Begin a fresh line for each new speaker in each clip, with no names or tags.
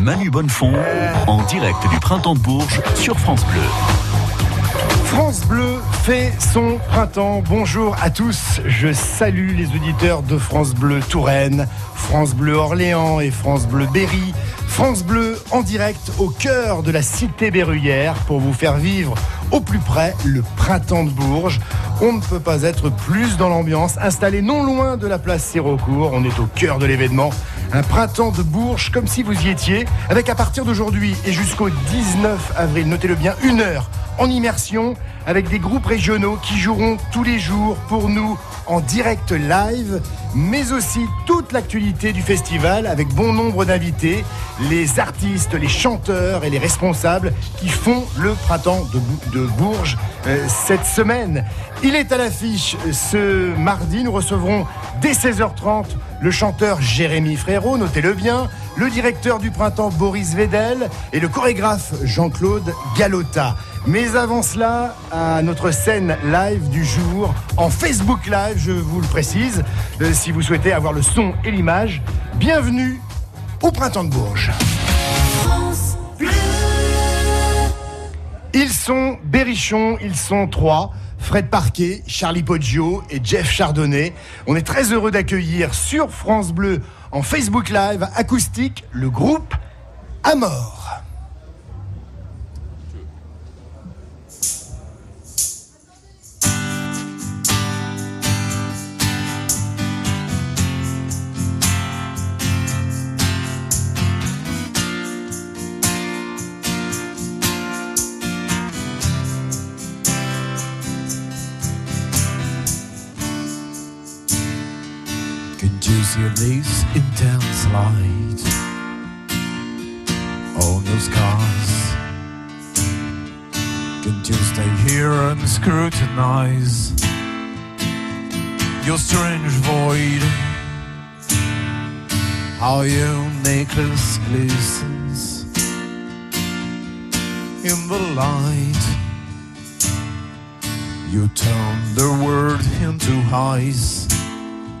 Manu Bonnefond en direct du printemps de Bourges sur France Bleu.
France Bleu fait son printemps. Bonjour à tous. Je salue les auditeurs de France Bleu Touraine, France Bleu Orléans et France Bleu Berry. France Bleu en direct au cœur de la cité berruyère pour vous faire vivre au plus près le printemps de Bourges. On ne peut pas être plus dans l'ambiance. Installé non loin de la place Sérocourt, on est au cœur de l'événement. Un printemps de Bourges comme si vous y étiez, avec à partir d'aujourd'hui et jusqu'au 19 avril, notez-le bien, une heure en immersion avec des groupes régionaux qui joueront tous les jours pour nous en direct live, mais aussi toute l'actualité du festival avec bon nombre d'invités, les artistes, les chanteurs et les responsables qui font le printemps de, Bourges euh, cette semaine. Il est à l'affiche ce mardi, nous recevrons dès 16h30 le chanteur Jérémy Frérot, notez-le bien, le directeur du printemps Boris Vedel et le chorégraphe Jean-Claude Galota. Mais avant cela, à notre scène live du jour, en Facebook Live, je vous le précise, euh, si vous souhaitez avoir le son et l'image, bienvenue au Printemps de Bourges. Ils sont Berrichon, ils sont trois. Fred Parquet, Charlie Poggio et Jeff Chardonnay. On est très heureux d'accueillir sur France Bleu en Facebook Live acoustique le groupe Amor.
See this intense light on those cars. Can't you stay here and scrutinize your strange void? How your necklace glistens in the light. You turn the world into eyes,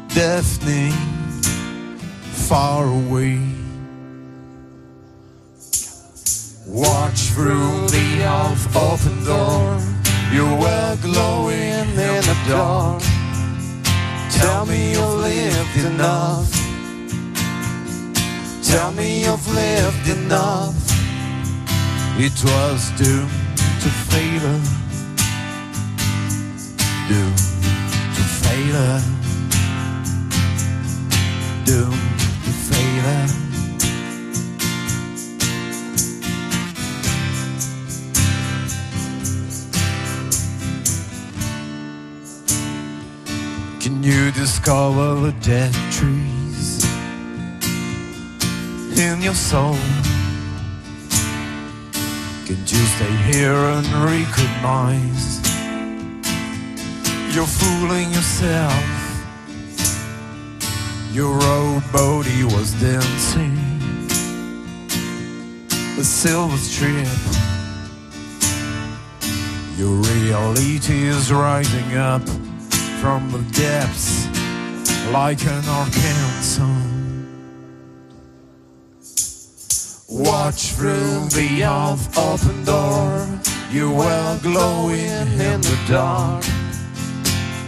deafening far away. Watch through the half open door. You were glowing in the dark. Tell me you've lived enough. Tell me you've lived enough. It was doomed to failure. Doomed to failure. Doomed you discover the dead trees in your soul? Can you stay here and recognize you're fooling yourself? Your old body was dancing the silver strip. Your reality is rising up from the depths like an arcane song. Watch through the half open door. You were glowing in the dark.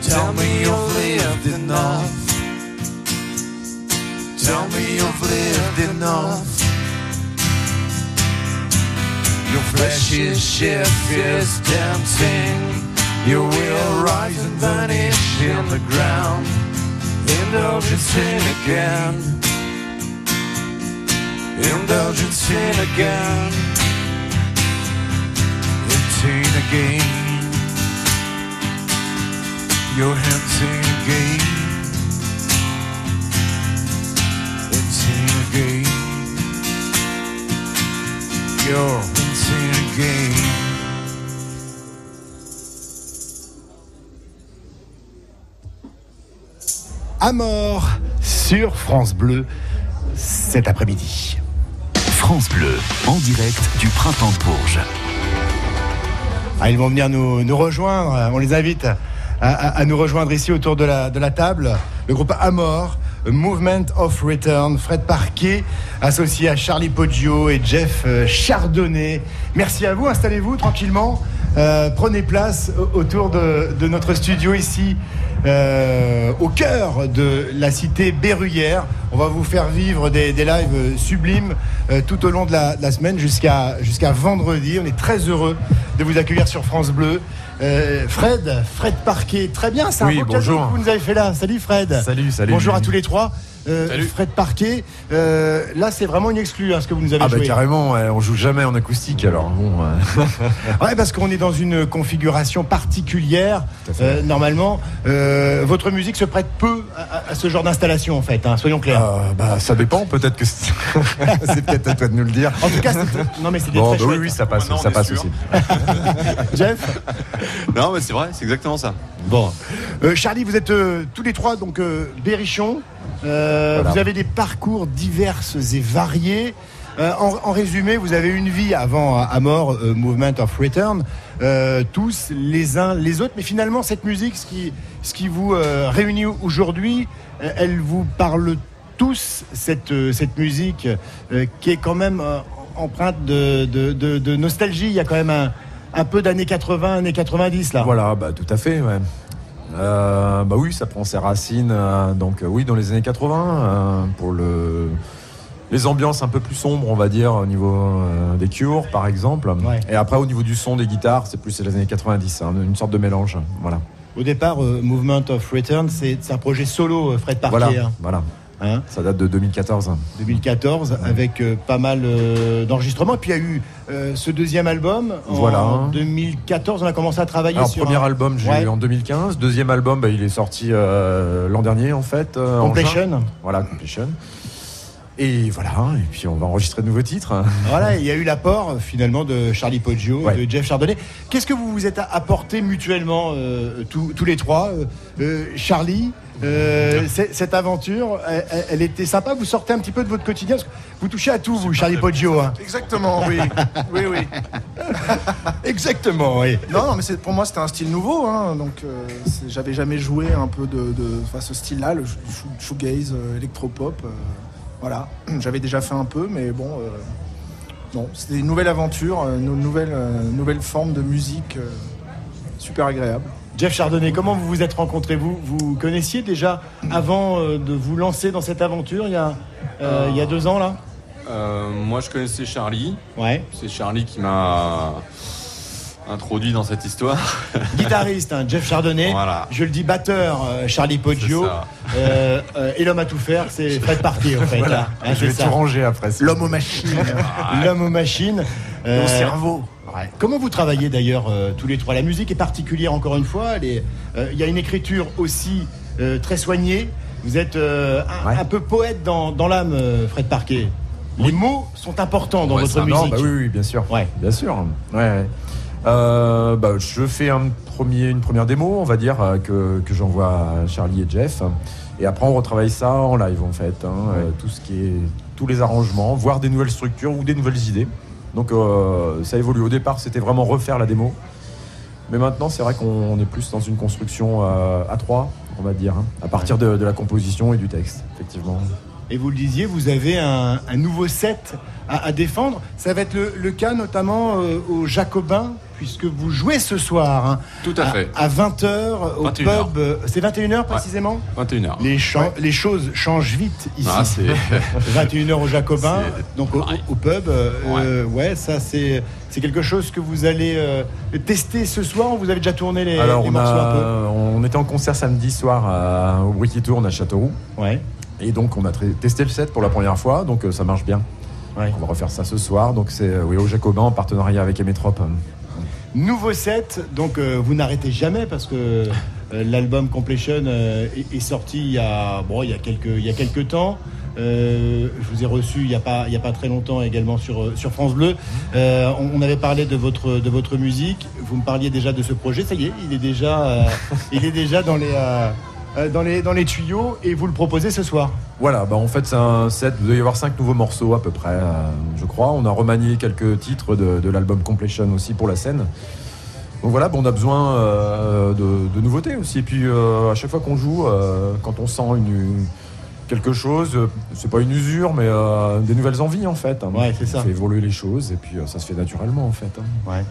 Tell me you've lived enough. Tell me you've lived enough. Your fleshy shift is dancing. You will rise and vanish in the ground, indulgent sin again, indulgent sin again, empty again. You're empty again, empty again. You're empty again.
À mort sur France Bleu cet après-midi.
France Bleu, en direct du printemps de Bourges.
Ah, ils vont venir nous, rejoindre. On les invite à, nous rejoindre ici autour de la, de la table. Le groupe Amor Movement of Return. Fred Parquet, associé à Charlie Poggio et Jeff euh, Chardonnay. Merci à vous, installez-vous tranquillement. Euh, prenez place autour de, de notre studio ici, euh, au cœur de la cité berruyère. On va vous faire vivre des, des lives sublimes euh, tout au long de la, de la semaine jusqu'à jusqu'à vendredi. On est très heureux de vous accueillir sur France Bleu. Fred, Fred Parquet, très bien, c'est
Oui,
un beau cadeau
bonjour.
que vous nous avez fait là. Salut Fred.
Salut, salut.
Bonjour à tous les trois. Euh,
Salut.
Fred Parquet, euh, là c'est vraiment une exclue hein, ce que vous nous avez
Ah bah
joué.
carrément, ouais, on joue jamais en acoustique alors bon. euh,
Ouais, parce qu'on est dans une configuration particulière. Euh, normalement, euh, votre musique se prête peu à, ce genre d'installation, en fait. hein, soyons clairs.
euh, bah ça dépend, peut-être que c'est c'est peut-être à toi de nous le dire.
En tout cas, c'est- non mais c'est des
Bon,
très
bah oui, ça passe, ça passe
sûr.
aussi.
Jeff.
Non, mais c'est vrai, c'est exactement ça.
Bon, Euh, Charlie, vous êtes euh, tous les trois donc euh, berrichons. Euh,
Voilà.
Vous avez des parcours divers et variés. Euh, en, en résumé, vous avez une vie avant à, mort, euh, Movement of Return, euh, tous les uns les autres. Mais finalement, cette musique, ce qui, ce qui vous réunit aujourd'hui, elle vous parle tous cette, cette musique qui est quand même empreinte de, de- de- de nostalgie. Il y a quand même un, un peu d'années 80, années 90 là.
Voilà, bah tout à fait, ouais. Euh, bah oui, ça prend ses racines, euh, donc euh, oui, dans les années 80, euh, pour le, les ambiances un peu plus sombres, on va dire, au niveau euh, des Cures, par exemple.
Ouais.
Et après, au niveau du son des guitares, c'est plus les années 90, hein, une sorte de mélange, voilà.
Au départ, euh, Movement of Return, c'est un projet solo, Fred
Voilà,
hein,
voilà.
Hein,
Ça date de 2014.
2014, avec euh, pas mal euh, d'enregistrements. Puis il y a eu euh, ce deuxième album en
Voilà.
2014. On a commencé à travailler
Alors,
sur
premier
un-
album, j'ai
Ouais.
eu en 2015. Deuxième album, bah, il est sorti euh, l'an dernier, en fait. en.
Completion.
Voilà, Completion. Et voilà, et puis on va enregistrer de nouveaux titres.
Voilà, il y a eu l'apport euh, finalement de Charlie Poggio,
Ouais.
de Jeff Chardonnay. Qu'est-ce que vous vous êtes apporté mutuellement euh, tous, tous les trois Euh, Charlie, euh, cette aventure, elle, était sympa. Vous sortez un petit peu de votre quotidien. parce que vous touchez à tout, vous, Charlie Poggio. hein.
Exactement, oui. oui, oui.
Exactement, oui.
Non, non, mais c'est- pour moi, c'était un style nouveau. hein, donc, euh, j'avais jamais joué un peu de, ce style-là, le shoe- shoegaze, électropop. euh, voilà. J'avais déjà fait un peu, mais bon. euh, non, c'était une nouvelle aventure, une nouvelle, euh, nouvelle forme de musique euh, super agréable.
Jeff Chardonnay, comment vous vous êtes rencontrés? Vous, vous connaissiez déjà avant euh, de vous lancer dans cette aventure il y a, euh, il y a deux ans là?
Euh, moi, je connaissais Charlie.
Ouais.
C'est Charlie qui m'a introduit dans cette histoire.
Guitariste, hein, Jeff Chardonnay.
Voilà.
Je le dis batteur, euh, Charlie Poggio.
Ça.
Euh, euh, et l'homme à tout faire, c'est Fred Parquet en fait.
Voilà,
hein.
Je vais
c'est
tout
ça.
ranger après. ça.
L'homme aux machines.
L'homme aux machines.
Au cerveau.
ouais. Comment vous travaillez d'ailleurs tous les trois? La musique est particulière encore une fois. Il y a une écriture aussi très soignée. Vous êtes un,
Ouais.
un peu poète dans, dans l'âme, Fred Parquet. Les mots sont importants dans
Ouais,
votre
ça,
musique.
Non, bah oui, oui, bien sûr. Bien sûr. Ouais. Euh, bah, je fais un premier, une première démo, on va dire, euh, que, que j'envoie à Charlie et Jeff. Et après, on retravaille ça en live, en fait. hein, euh, tout ce qui est, tous les arrangements, voire des nouvelles structures ou des nouvelles idées. Donc, euh, ça évolue. Au départ, c'était vraiment refaire la démo. Mais maintenant, c'est vrai qu'on est plus dans une construction à trois, on va dire, hein, à partir de, de la composition et du texte, effectivement.
Et vous le disiez, vous avez un, un nouveau set à, à défendre. Ça va être le, le cas notamment euh, aux Jacobins, puisque vous jouez ce soir hein,
Tout à fait.
à 20h au
21
pub. C'est 21h précisément
21h.
les, choses changent vite ici.
Ah, c'est
21h au Jacobin,
C'est-
donc au, pub. euh, euh, ouais, ça c'est c'est quelque chose que vous allez euh, tester ce soir. ou Vous avez déjà tourné les,
Alors,
les
on,
morceaux un
a, on était en concert samedi soir à- au Wiki Tourne à Châteauroux.
peu Ouais.
Et donc, on a testé le set pour la première fois, donc euh, ça marche bien.
Ouais.
On va refaire ça ce soir. Donc, c'est euh, oui, au Jacobin en partenariat avec Emetrop.
Nouveau set, donc euh, vous n'arrêtez jamais parce que euh, l'album Completion euh, est, sorti il y a bon quelques temps. Je vous ai reçu il n'y a pas a pas très longtemps également sur France Bleu. On, avait parlé de votre musique. Vous me parliez déjà de ce projet. Ça y est, il est déjà dans les dans les dans les tuyaux et vous le proposez ce soir.
Voilà, bah en fait, c'est un set. Il doit y avoir cinq nouveaux morceaux à peu près, euh, je crois. On a remanié quelques titres de, de l'album Completion aussi pour la scène. Donc voilà, bon, on a besoin euh, de, de nouveautés aussi. Et puis, euh, à chaque fois qu'on joue, euh, quand on sent une, une- quelque chose, euh, c'est pas une usure, mais euh, des nouvelles envies en fait. hein.
Ouais, c'est ça.
On fait évoluer les choses et puis euh, ça se fait naturellement en fait. hein.
Ouais.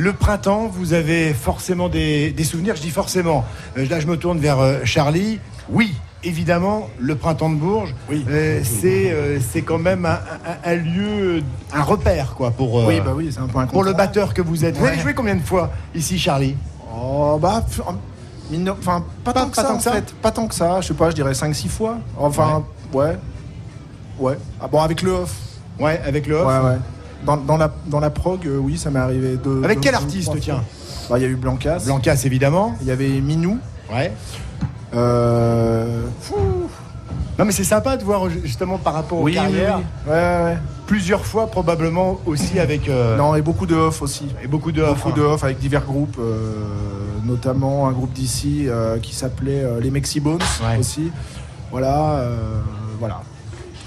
Le printemps, vous avez forcément des, des souvenirs. Je dis forcément. Euh, là, je me tourne vers euh, Charlie. Oui, évidemment, le printemps de Bourges,
Oui.
euh, c'est euh, c'est quand même un, un- un lieu, un repère, quoi, pour, euh,
Oui, bah oui, c'est un peu
pour le batteur que vous êtes. Vous avez joué combien de fois ici, Charlie?
Oh, bah, enfin, pas,
Pas-
tant que
pas
ça,
tant
en
que ça
fait. Pas tant que ça, je sais pas, je dirais 5-6 fois. Enfin, ouais. Ouais. Ah bon, avec le off.
Ouais, avec le off.
Ouais, ouais. Dans, dans la, dans la prog, euh, oui, ça m'est arrivé deux.
Avec
deux-
quel
deux
artiste,
trois
tiens
fois. Bah, il y a eu Blancas.
Blancas, évidemment.
Il y avait Minou.
Ouais.
Euh...
Non, mais c'est sympa de voir justement par rapport aux
Oui, oui,
carrières.
oui. Ouais, ouais, ouais.
Plusieurs fois, probablement aussi avec. euh,
Non, et beaucoup de off aussi.
Et beaucoup de off.
Beaucoup
hein.
de off avec divers groupes, euh, notamment un groupe d'ici euh, qui s'appelait euh, les Mexibones
Ouais.
aussi. Voilà, euh, voilà.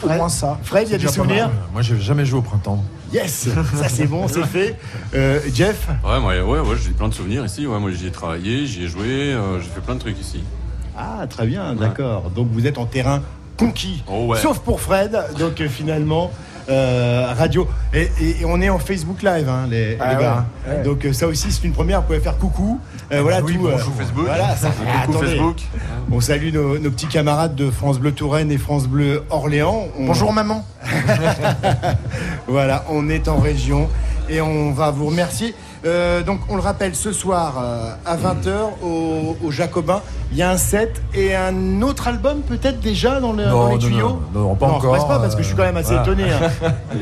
Au moins ça.
Fred, il y a des souvenirs.
Moi j'ai jamais joué au printemps.
Yes, ça c'est bon, c'est fait. Euh, Jeff
Ouais, moi, ouais, ouais, j'ai plein de souvenirs ici. Ouais, moi, j'y ai travaillé, j'y ai joué, euh, j'ai fait plein de trucs ici.
Ah, très bien, d'accord. Donc vous êtes en terrain conquis.
Oh, ouais.
Sauf pour Fred, donc euh, finalement, euh, radio. Et, et- et on est en Facebook Live, hein, les,
Ah
les
ouais,
gars.
ouais.
Donc euh, ça aussi, c'est une première. Vous pouvez faire coucou. Euh, voilà
oui,
tout. euh,
bonjour,
Facebook.
Voilà, ça fait.
Coucou
attendez.
Facebook.
On salue nos, nos petits camarades de France Bleu Touraine et France Bleu Orléans. On-
Bonjour maman.
Voilà, on est en région et on va vous remercier. Euh, donc, on le rappelle, ce soir euh, à 20h au, au Jacobin, il y a un set et un autre album peut-être déjà dans, le, dans les tuyaux
non, non, pas
Non,
encore.
reste pas parce que je suis quand même assez
voilà.
étonné. hein.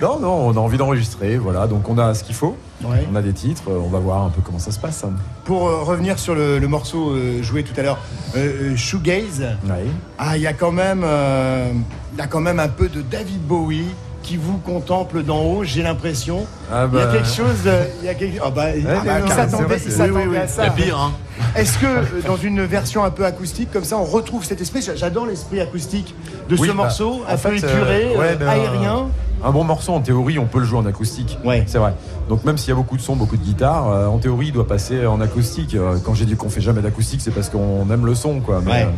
Non, non, on a envie d'enregistrer, voilà, donc on a ce qu'il faut.
Ouais.
On a des titres, euh, on va voir un peu comment ça se passe. hein.
Pour euh, revenir sur le, le morceau euh, joué tout à l'heure, euh, euh, Shoegaze,
Ouais.
ah, il y a quand même, euh, il y a quand même un peu de David Bowie qui vous contemple d'en haut, j'ai l'impression.
Ah
Il y a
bah,
quelque chose, de- il y a quelque, ah bah, il
bah,
il
c'est
s'attendait s'attendait
oui, oui,
à
oui.
ça.
Pire, hein.
Est-ce que euh, dans une version un peu acoustique comme ça, on retrouve cet esprit? J'adore l'esprit acoustique de
Oui,
ce
bah,
morceau, un peu
euh, ouais,
euh,
ben,
aérien.
Un bon morceau, en théorie, on peut le jouer en acoustique.
Ouais.
C'est vrai. Donc même s'il y a beaucoup de sons, beaucoup de guitare, euh, en théorie, il doit passer en acoustique. Euh, quand j'ai dit qu'on fait jamais d'acoustique, c'est parce qu'on aime le son, quoi. Mais,
Ouais.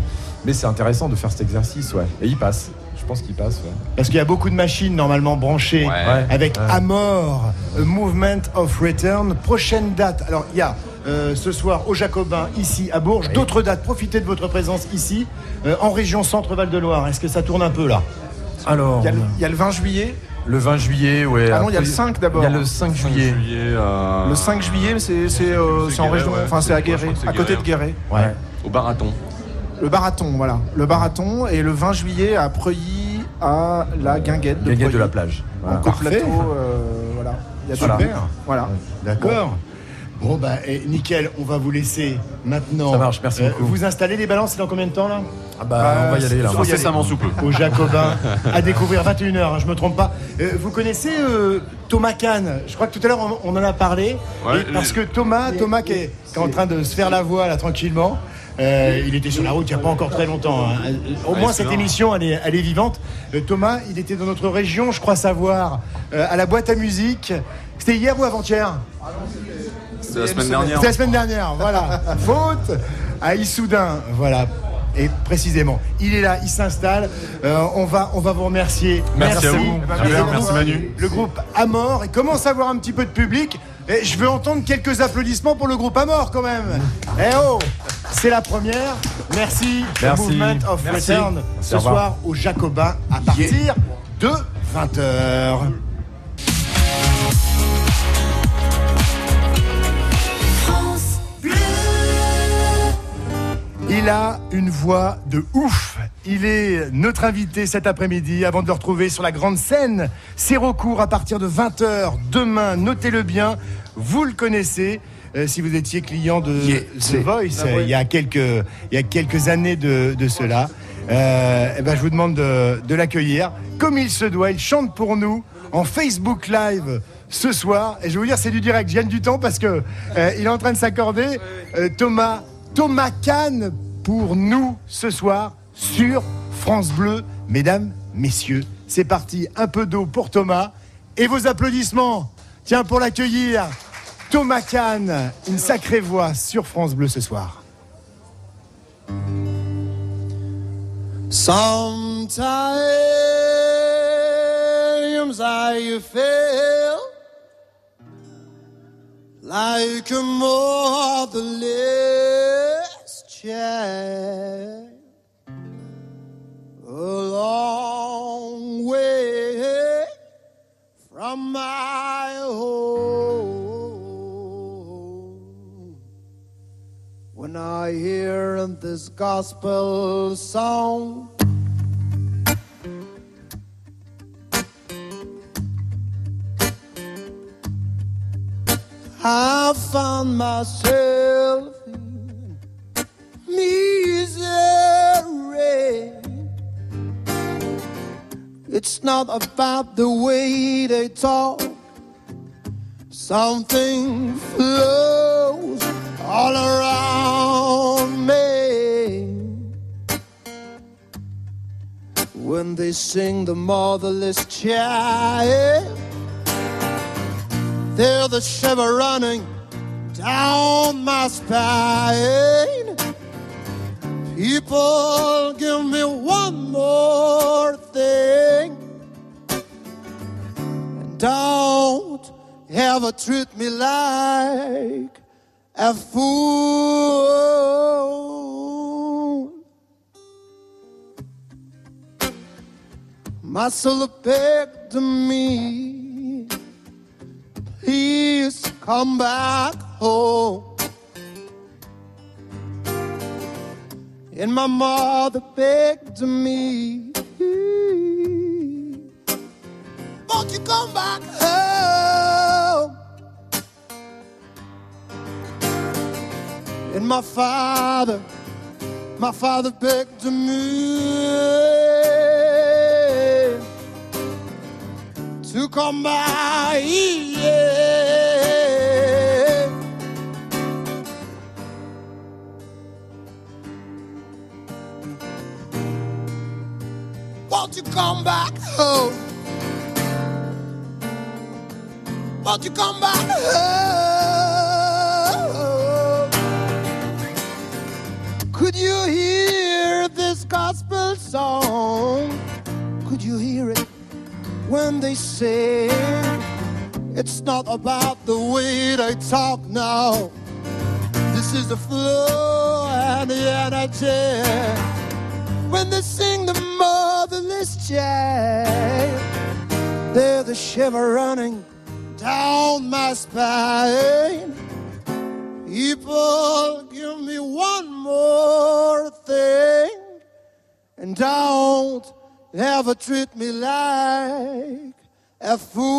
mais c'est intéressant de faire cet exercice, ouais. Et il passe. Je pense qu'il passe, ouais.
Parce qu'il y a beaucoup de machines normalement branchées
Ouais.
Avec
Ouais.
Amor, A Movement of Return. Prochaine date. Alors il y a euh, ce soir au Jacobin, ici à Bourges.
Oui.
D'autres dates. Profitez de votre présence ici, euh, en région Centre-Val de Loire. Est-ce que ça tourne un peu là?
Alors,
Il y, a le, il y a le 20 juillet.
le 20 juillet, ouais.
Ah non, il y a le 5 d'abord.
Il y a le 5 juillet.
euh,
Le 5 juillet, c'est euh, en région,
ouais.
enfin c'est à Guéret, à côté de
Guéret,
Guéret.
Ouais.
Au Baraton.
Le Baraton, voilà. Le Baraton et le 20 juillet à Preuilly, à la Guinguette de
Guinguette
Preuilly.
de la plage.
En
Voilà.
coplateau,
Parfait.
euh, voilà. Il y a
Voilà.
tout. Voilà.
D'accord. Bon bah et nickel, on va vous laisser maintenant. euh,
Ça marche, merci beaucoup.
Vous installer les balances, dans combien de temps là
Ah bah, on va y aller là.
faut y aller.
Incessamment sous peu.
Au Jacobin, à découvrir 21h, je me trompe pas. Euh, vous connaissez euh, Thomas Kahn? Je crois que tout à l'heure on, on en a parlé.
Ouais,
Et parce que Thomas, Thomas qui est, qui est en train de se faire la voix là tranquillement. Euh, il était sur la route il n'y a pas encore très longtemps. hein. Euh, Au
Ouais,
moins cette émission elle est, elle est vivante. Euh, Thomas, il était dans notre région, je crois savoir, euh, à la boîte à musique. C'était hier ou avant-hier
C'était la semaine dernière.
C'était la semaine dernière, voilà. Faute à Issoudun, voilà. Et précisément, il est là, il s'installe. Euh, on, va, on va vous remercier.
Merci à vous. Merci
groupe-
Manu.
Le groupe Amor, et commence à avoir un petit peu de public. Et je veux entendre quelques applaudissements pour le groupe Amor quand même. Eh oh C'est la première. Merci.
Merci.
Movement of
Merci.
Return. Ce soir au Jacobin à partir de 20h.
France Bleu.
Il a une voix de ouf. Il est notre invité cet après-midi avant de le retrouver sur la grande scène. C'est recours à partir de 20h demain. Notez-le bien. Vous le connaissez. Euh, si vous étiez client de The Voice euh, il, y a quelques, il y a quelques années de, de cela, euh, eh ben, je vous demande de, de l'accueillir comme il se doit. Il chante pour nous en Facebook Live ce soir. Et je vais vous dire, c'est du direct. Je gagne du temps parce que euh, il est en train de s'accorder. Euh, Thomas, Thomas Kahn pour nous ce soir sur France Bleu. Mesdames, messieurs, c'est parti. Un peu d'eau pour Thomas et vos applaudissements. Tiens, pour l'accueillir, Thomas Kahn, une sacrée voix sur France Bleu ce soir.
Sometimes I feel like a motherless child. A long way from my home. When I hear this gospel song, I found myself in misery. It's not about the way they talk. Something flows all around When they sing the motherless child, there's the shiver running down my spine. People, give me one more thing. And don't ever treat me like a fool. My soul begged me, please come back home. And my mother begged me, won't you come back home? And my father, my father begged me to come back. Yeah. Won't you come back home? Won't you come back home? Could you hear this gospel song? Could you hear it when they sing? It's not about the way they talk now. This is the flow and the energy when they sing the motherless child. There's the shiver running down my spine. People, give me one more thing, and don't ever treat me like a fool.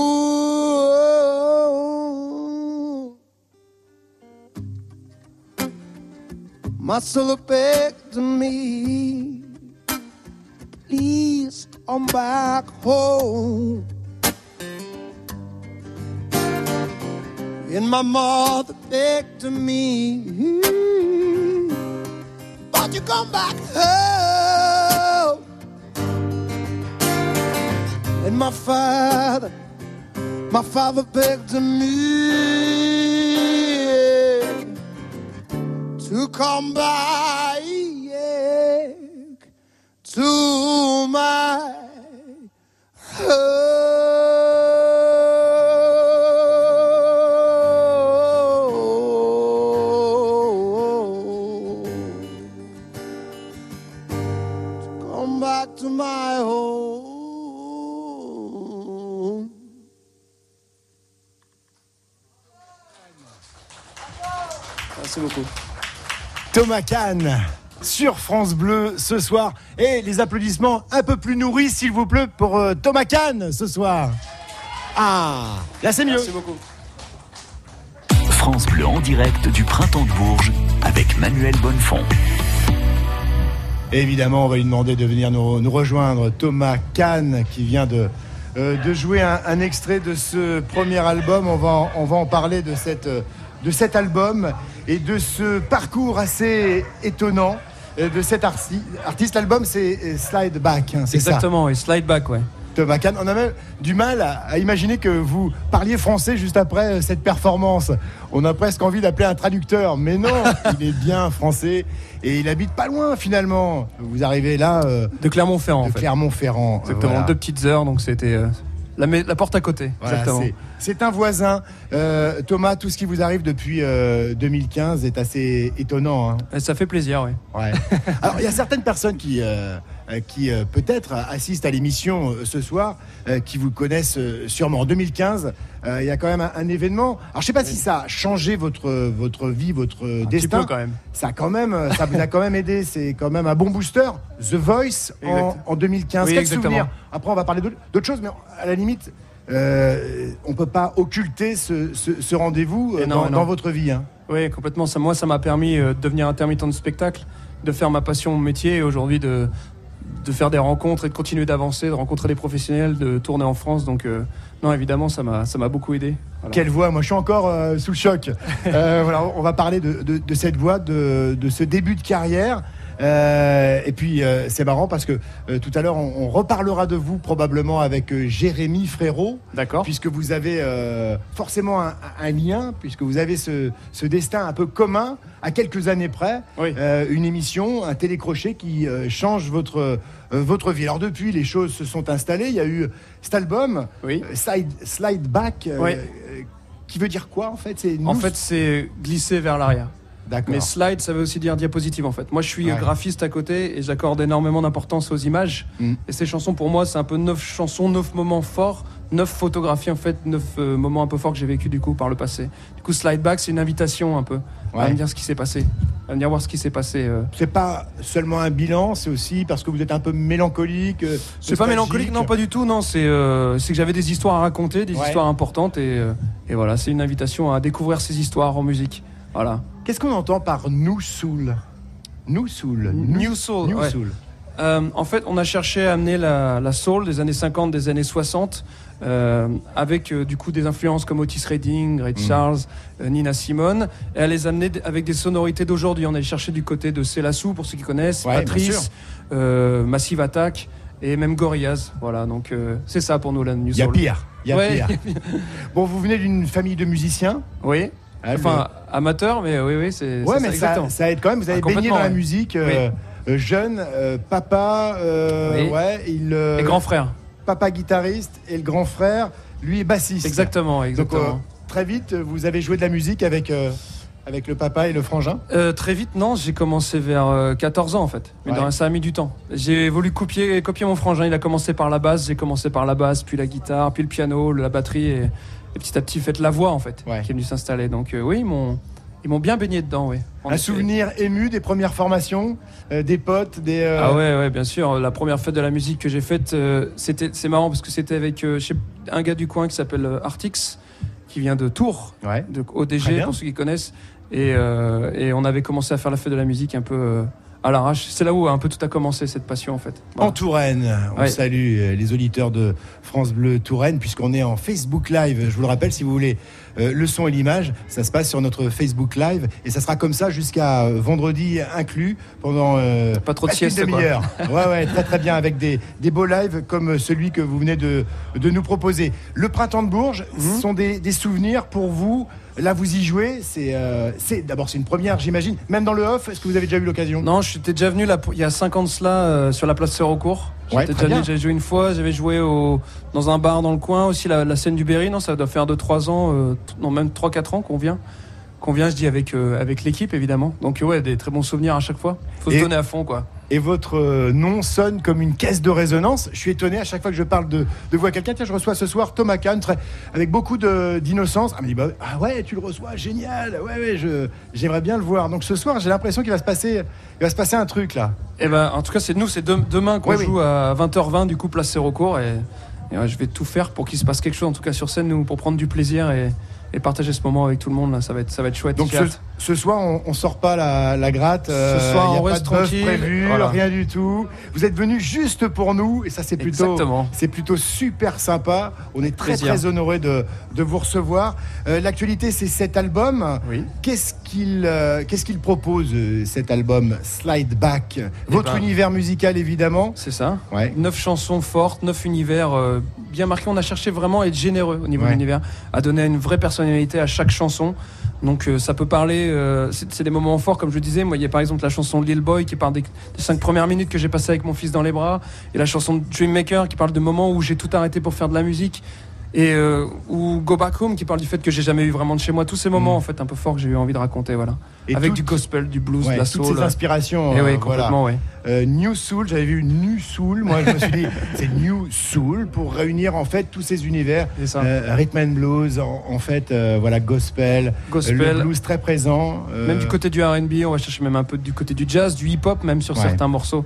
My soul begged me please come back home. And my mother begged me, but you come back home. And my father, my father begged me to come back to my home. Merci beaucoup.
Thomas Kahn sur France Bleu ce soir. Et les applaudissements un peu plus nourris, s'il vous plaît, pour euh, Thomas Kahn ce soir. Ah, là c'est mieux.
Merci beaucoup.
France Bleu en direct du Printemps de Bourges avec Manuel Bonnefond.
Évidemment, on va lui demander de venir nous, nous rejoindre. Thomas Kahn qui vient de, euh, de jouer un, un extrait de ce premier album. On va, en- on va en parler de, cette, euh, de cet album et de ce parcours assez étonnant euh, de cet arti- artiste. L'album, c'est euh, Slide Back, hein, ça
Exactement, oui, slide back, ouais.
Thomas Kahn. On a même du mal à, à imaginer que vous parliez français juste après euh, cette performance. On a presque envie d'appeler un traducteur, mais non, il est bien français et il habite pas loin finalement. Vous arrivez là euh,
De Clermont-Ferrand,
de
en fait.
Clermont-Ferrand.
Exactement,
Voilà.
deux petites heures, donc c'était euh, la, porte à côté.
Voilà, c'est un voisin. Euh, Thomas, tout ce qui vous arrive depuis euh, 2015 est assez étonnant. hein.
Et ça fait plaisir, oui.
Ouais. Alors, il y a certaines personnes qui, euh, euh, qui euh, peut-être assistent à l'émission euh, ce soir, euh, qui vous connaissent euh, sûrement. En 2015, euh, il y a quand même un, un événement. Alors, je sais pas si ça a changé votre, votre vie, votre
Un petit
destin.
peu quand même.
Ça a quand même, euh, ça vous a quand même aidé. C'est quand même un bon booster. The Voice en, en 2015.
Oui,
Quel
exactement.
souvenir Après, on va parler d'autres choses, mais à la limite, euh, on peut pas occulter ce, ce- ce rendez-vous euh,
non,
dans, votre vie. hein.
Oui, complètement. Ça, moi, ça m'a permis euh, de devenir intermittent de spectacle, de faire ma passion, mon métier, et aujourd'hui de, de faire des rencontres et de continuer d'avancer, de rencontrer des professionnels, de tourner en France. Donc, euh, non, évidemment, ça m'a ça m'a beaucoup aidé. Voilà.
Quelle voix Moi, je suis encore euh, sous le choc. Euh, voilà, on va parler de, de- de cette voix, de, de ce début de carrière. Euh, et puis, euh, c'est marrant parce que euh, tout à l'heure, on, on reparlera de vous probablement avec Jérémy Frérot,
D'accord.
puisque vous avez forcément un, un lien, puisque vous avez ce, ce destin un peu commun à quelques années près.
Oui.
Une émission, un télécrochet qui change votre, votre vie. Alors depuis, les choses se sont installées. Il y a eu cet album,
Oui.
Slide, Slide Back,
Oui.
qui veut dire quoi en fait? C'est
En
nous-
fait, c'est glisser vers l'arrière. Mais slide, ça veut aussi dire diapositive en fait. Moi, je suis
Ouais.
graphiste à côté et j'accorde énormément d'importance aux images.
Mm.
Et ces chansons, pour moi, c'est un peu neuf chansons, neuf moments forts, neuf photographies en fait, neuf euh, moments un peu forts que j'ai vécu du coup par le passé. Du coup, slide back, c'est une invitation un peu à me dire ce qui s'est passé, à venir voir ce qui s'est passé. euh.
C'est pas seulement un bilan, c'est aussi parce que vous êtes un peu mélancolique. euh,
C'est pas mélancolique, non, pas du tout. Non, c'est euh, c'est que j'avais des histoires à raconter, des
Ouais.
histoires importantes et, et voilà, c'est une invitation à découvrir ces histoires en musique. Voilà.
Qu'est-ce qu'on entend par New Soul New Soul.
New Soul,
New
ouais.
Soul.
Euh, en fait, on a cherché à amener la, la soul des années 50, des années 60, euh, avec euh, du coup des influences comme Otis Redding, Ray
Mm.
Charles, Nina Simone, et à les amener avec des sonorités d'aujourd'hui. On allait chercher du côté de Célassou, pour ceux qui connaissent,
Ouais.
Patrice, Massive Attack, et même Gorillaz. Voilà, donc c'est ça pour nous la New
Il y a
Soul.
pire. Il y a
Ouais.
pire. Bon, vous venez d'une famille de musiciens.
Oui, enfin amateur, mais oui, oui, c'est
ouais, mais
ça,
ça, aide quand même. Vous avez
Ah,
baigné dans la musique euh, euh, jeune, euh, papa, euh,
Oui.
ouais, il,
Les grands frères,
papa guitariste et le grand frère, lui est bassiste.
exactement,
Donc
exactement.
euh, très vite, vous avez joué de la musique avec avec le papa et le frangin?
Euh, très vite, non, j'ai commencé vers euh, 14 ans en fait. Mais
Ouais.
dans- ça a mis du temps. J'ai voulu copier, copier mon frangin. Il a commencé par la basse, j'ai commencé par la basse, puis la guitare, puis le piano, la batterie, et, et petit à petit, faites la voix en fait,
Ouais.
qui est venue s'installer. Donc euh, oui, ils m'ont, ils m'ont bien baigné dedans, oui. En
Un
effet.
souvenir ému des premières formations, euh, des potes, des. euh,
Ah ouais, ouais, bien sûr. La première fête de la musique que j'ai faite, euh, c'était, c'est marrant parce que c'était avec euh, sais- un gars du coin qui s'appelle euh, Artix, qui vient de Tours,
Ouais.
de ODG pour ceux qui connaissent. Et, euh, et on avait commencé à faire la fête de la musique un peu euh, à l'arrache. C'est là où un peu tout a commencé cette passion en fait. Voilà.
En Touraine, on
Ouais.
salue euh, les auditeurs de France Bleu Touraine, puisqu'on est en Facebook Live. Je vous le rappelle, si vous voulez euh, le son et l'image, ça se passe sur notre Facebook Live. Et ça sera comme ça jusqu'à vendredi inclus, pendant
Pas trop de
une
sieste, quoi.
demi-heure. Ouais, ouais, très très bien, avec des, des beaux lives comme celui que vous venez de, de nous proposer. Le printemps de Bourges,
Mhm.
ce sont des, des souvenirs pour vous. Là, vous y jouez. C'est euh, c'est- d'abord c'est une première, j'imagine. Même dans le off, est-ce que vous avez déjà eu l'occasion?
Non, j'étais déjà venu là, il y a 5 ans de cela euh, sur la place Serrocourt.
Ouais,
J'étais déjà j'avais joué une fois, j'avais joué au, dans un bar dans le coin, aussi la, la scène du Berry. Non, ça doit faire 2-3 ans, euh, non, même 3-4 ans qu'on vient. Qu'on vient, je dis, avec, euh, avec l'équipe évidemment. Donc, ouais, des très bons souvenirs à chaque fois. Faut
Et-
se donner à fond, quoi.
Et votre euh, nom sonne comme une caisse de résonance. Je suis étonné à chaque fois que je parle de, de vous à quelqu'un. Tiens, je reçois ce soir Thomas Kahn, très- avec beaucoup d'innocence. Ah, me dit, bah, ah ouais, tu le reçois, génial. Ouais, ouais, j'aimerais bien le voir. Donc ce soir, j'ai l'impression qu'il va se passer, il va se passer un truc là.
Et ben, en tout cas, c'est nous, c'est de- demain qu'on
Oui, oui.
joue à 20h20, du coup, place Serrocourt. Et, et ouais, je vais tout faire pour qu'il se passe quelque chose, en tout cas sur scène, nous, pour prendre du plaisir et, et partager ce moment avec tout le monde. Là, ça va être, ça va être chouette.
Donc ce, soir, on, on sort pas la, la gratte. euh,
Ce soir,
y a
on
pas
reste
de
tranquille,
prévu,
voilà.
rien du tout. Vous êtes venus juste pour nous et ça c'est plutôt, c'est plutôt super sympa. On est très
Plaisir.
très honoré de, de vous recevoir. Euh, L'actualité, c'est cet album.
Oui.
Qu'est-ce qu'il euh, qu'est-ce qu'il propose euh, cet album Slide Back? Votre
ben-
univers musical évidemment.
C'est ça.
Ouais.
Neuf chansons fortes, neuf univers euh, bien marqués. On a cherché vraiment à être généreux au niveau
Ouais.
de l'univers, à donner une vraie personnalité à chaque chanson. Donc euh, ça peut parler, euh, c'est des moments forts comme je disais. Moi, il y a par exemple la chanson Lil Boy qui parle des, des cinq premières minutes que j'ai passées avec mon fils dans les bras, et la chanson Dreammaker qui parle de moments où j'ai tout arrêté pour faire de la musique. Et euh, ou Go Back Home qui parle du fait que j'ai jamais eu vraiment de chez moi. Tous ces moments en fait un peu forts que j'ai eu envie de raconter, voilà.
Mm. Et
Avec
toutes-
du gospel, du blues,
ouais,
de la
toutes
soul.
ces inspirations.
Et
euh,
oui,
voilà.
complètement, ouais.
Euh, New Soul, j'avais vu New Soul. Moi, je me suis dit, c'est New Soul pour réunir en fait tous ces univers.
Ça.
Euh, rhythm and blues, en, en fait, euh, voilà, gospel,
Gospel.
euh, le blues très présent. euh,
Même du côté du R&B, on va chercher même un peu du côté du jazz, du hip-hop, même sur certains morceaux.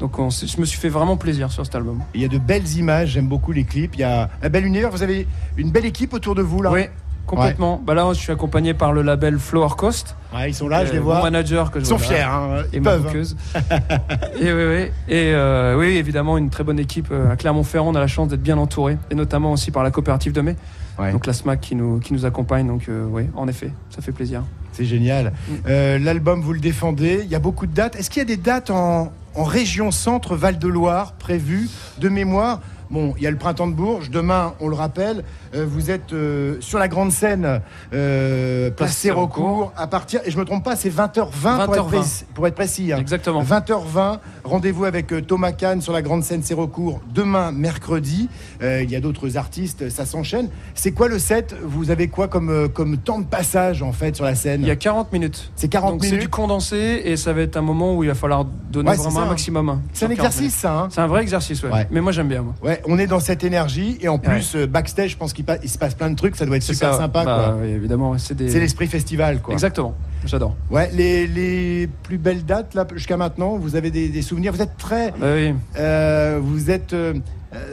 Donc on je me suis fait vraiment plaisir sur cet album.
Il y a de belles images, j'aime beaucoup les clips. Il y a un bel univers. Vous avez une belle équipe autour de vous là.
Oui, complètement. Bah là, je suis accompagné par le label Flower Coast.
Ouais, ils sont là, je
Euh,
les
Mon
vois.
manager que je
Ils sont
vois
fiers,
là,
hein,
Et
ils
ma
peuvent. hein.
et oui, oui. Et euh, oui, évidemment, une très bonne équipe. Euh, À Clermont-Ferrand, on a la chance d'être bien entouré. Et notamment aussi par la coopérative de mai.
Ouais.
Donc la SMAC qui nous, qui nous accompagne. Donc euh, oui, en effet, ça fait plaisir.
C'est génial.
Mm.
Euh, L'album, vous le défendez. Il y a beaucoup de dates. Est-ce qu'il y a des dates en, en région centre Val-de-Loire prévues de mémoire Bon, il y a le printemps de Bourges. Demain, on le rappelle, euh, vous êtes euh, sur la grande scène, euh, place Sérocourt, à partir, et je me trompe pas, c'est 20h20 pour être
20h20.
précis. Pour être précis hein.
Exactement.
20h20, rendez-vous avec euh, Thomas Kahn sur la grande scène Sérocourt demain, mercredi. Il y a d'autres artistes, ça s'enchaîne. C'est quoi le set? Vous avez quoi comme, comme temps de passage en fait sur la scène?
Il y a 40 minutes.
C'est 40
Donc c'est
minutes
du condensé et ça va être un moment où il va falloir donner
Ouais,
vraiment
ça,
un
hein.
maximum. hein,
C'est un
sur 40
exercice,
minutes.
ça. hein
C'est un vrai exercice, ouais.
Ouais.
Mais moi j'aime bien. Moi.
ouais, on est dans cette énergie et en plus euh, backstage, je pense qu'il pa- se passe plein de trucs. Ça doit être super
ça,
sympa.
bah,
quoi.
évidemment, c'est des.
L'esprit festival, quoi.
Exactement. J'adore.
Ouais, les, les plus belles dates là jusqu'à maintenant, vous avez des, des souvenirs? Vous êtes très,
Bah oui.
euh, vous êtes, euh,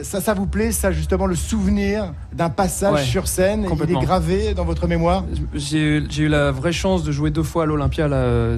ça, ça vous plaît, ça justement le souvenir d'un passage
Ouais,
sur scène? Il est gravé dans votre mémoire?
J'ai eu la vraie chance de jouer deux fois à l'Olympia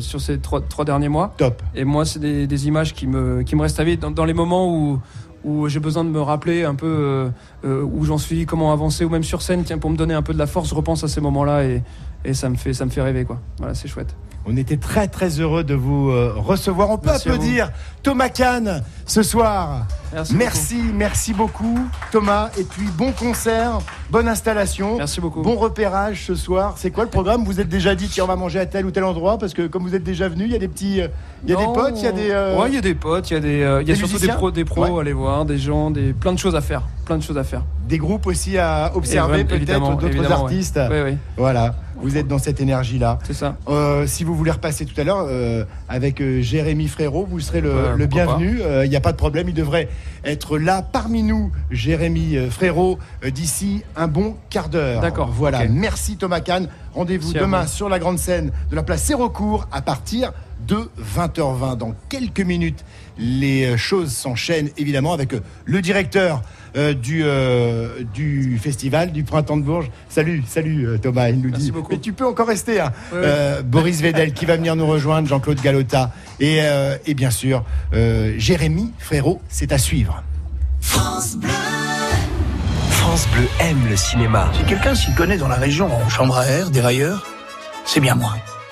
sur ces trois, trois derniers mois.
Top.
Et moi, c'est des, des images qui me, qui me restent à vie dans, dans les moments où, où j'ai besoin de me rappeler un peu euh, euh, où j'en suis, comment avancer, ou même sur scène, tiens, pour me donner un peu de la force, je repense à ces moments-là et, et ça, me fait, ça me fait rêver. Quoi. Voilà, c'est chouette.
On était très très heureux de vous euh, recevoir. On peut
Merci
applaudir Thomas Kahn ce soir.
Merci.
Merci, merci beaucoup Thomas. Et puis bon concert, bonne installation.
beaucoup. Merci beaucoup.
Bon repérage ce soir. C'est quoi le programme? Vous êtes déjà dit tiens on va manger à tel ou tel endroit parce que comme vous êtes déjà venu, il y a des petits, euh, il y a des potes, il y a des. euh,
Ouais, il y a des potes, il y a, des, euh, il y a
des
surtout des pros, des pros
Ouais.
à aller voir, des gens, des, plein de choses à faire. Plein de choses à faire.
des groupes aussi à observer peut-être d'autres
ouais.
artistes.
Oui, oui,
Voilà, vous êtes dans cette énergie là.
c'est ça.
Euh, si vous voulez repasser tout à l'heure euh, avec euh, Jérémy Frérot, vous serez le, bienvenu. Il n'y a pas de problème, il devrait être là parmi nous, Jérémy euh, Frérot, euh, d'ici un bon quart d'heure.
D'accord,
Voilà, merci Thomas Kahn. Rendez-vous demain sur la grande scène de la place Sérocourt à partir de 20h20. Dans quelques minutes, les choses s'enchaînent évidemment avec euh, le directeur euh, du, euh, du festival du Printemps de Bourges. Salut, salut Thomas, il nous
Merci
dit.
beaucoup.
Mais tu peux encore rester. hein. Euh, Boris Vedel qui va venir nous rejoindre, Jean-Claude Galota et, euh, et bien sûr euh, Jérémy Frérot, c'est à suivre.
France Bleu.
France Bleu aime le cinéma.
Si quelqu'un s'y connaît dans la région en chambre à air, dérailleur, c'est bien moi.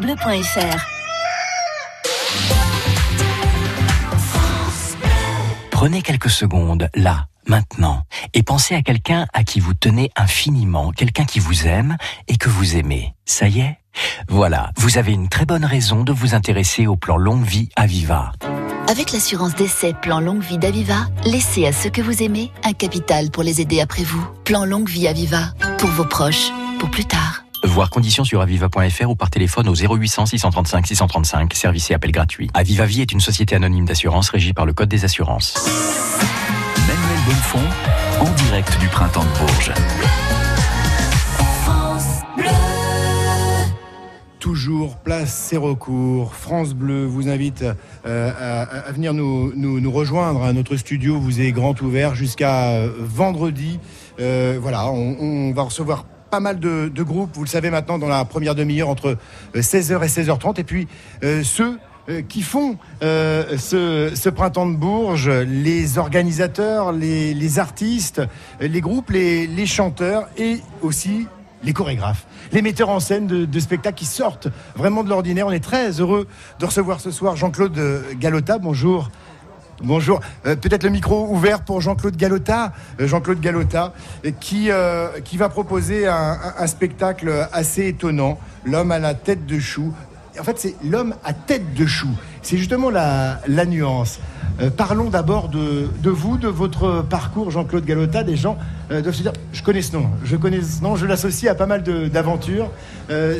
francebleu.fr.
Prenez quelques secondes, là, maintenant, et pensez à quelqu'un à qui vous tenez infiniment, quelqu'un qui vous aime et que vous aimez. Ça y est? Voilà, vous avez une très bonne raison de vous intéresser au plan longue vie Aviva.
Avec l'assurance d'essai Plan Longue Vie d'Aviva, laissez à ceux que vous aimez un capital pour les aider après vous. Plan Longue Vie Aviva, pour vos proches, pour plus tard.
Voir conditions sur aviva.fr ou par téléphone au 0800 635 635, service et appel gratuit. Aviva Vie est une société anonyme d'assurance régie par le Code des assurances.
Manuel Bonnefond, en direct du printemps de Bourges.
Toujours place Sérocourt. France Bleu vous invite euh, à, à venir nous, nous- nous rejoindre. à Notre studio vous est grand ouvert jusqu'à euh, vendredi. Euh, voilà, on, on va recevoir pas mal de, groupes, vous le savez maintenant, dans la première demi-heure entre euh, 16h et 16h30. Et puis euh, ceux euh, qui font euh, ce, printemps de Bourges, les organisateurs, les, artistes, euh, les groupes, les, chanteurs et aussi les chorégraphes, les metteurs en scène de, spectacles qui sortent vraiment de l'ordinaire. On est très heureux de recevoir ce soir Jean-Claude euh, Galota. Bonjour. Bonjour. Euh, Peut-être le micro ouvert pour Jean-Claude Galota. Euh, Jean-Claude Galota, euh, qui, va proposer un, spectacle assez étonnant, L'homme à la tête de chou. En fait, c'est l'homme à tête de chou. C'est justement la, la nuance. Parlons d'abord de, vous, de votre parcours, Jean-Claude Galota. Des gens doivent se dire Je connais ce nom, je connais ce nom, je l'associe à pas mal d'aventures.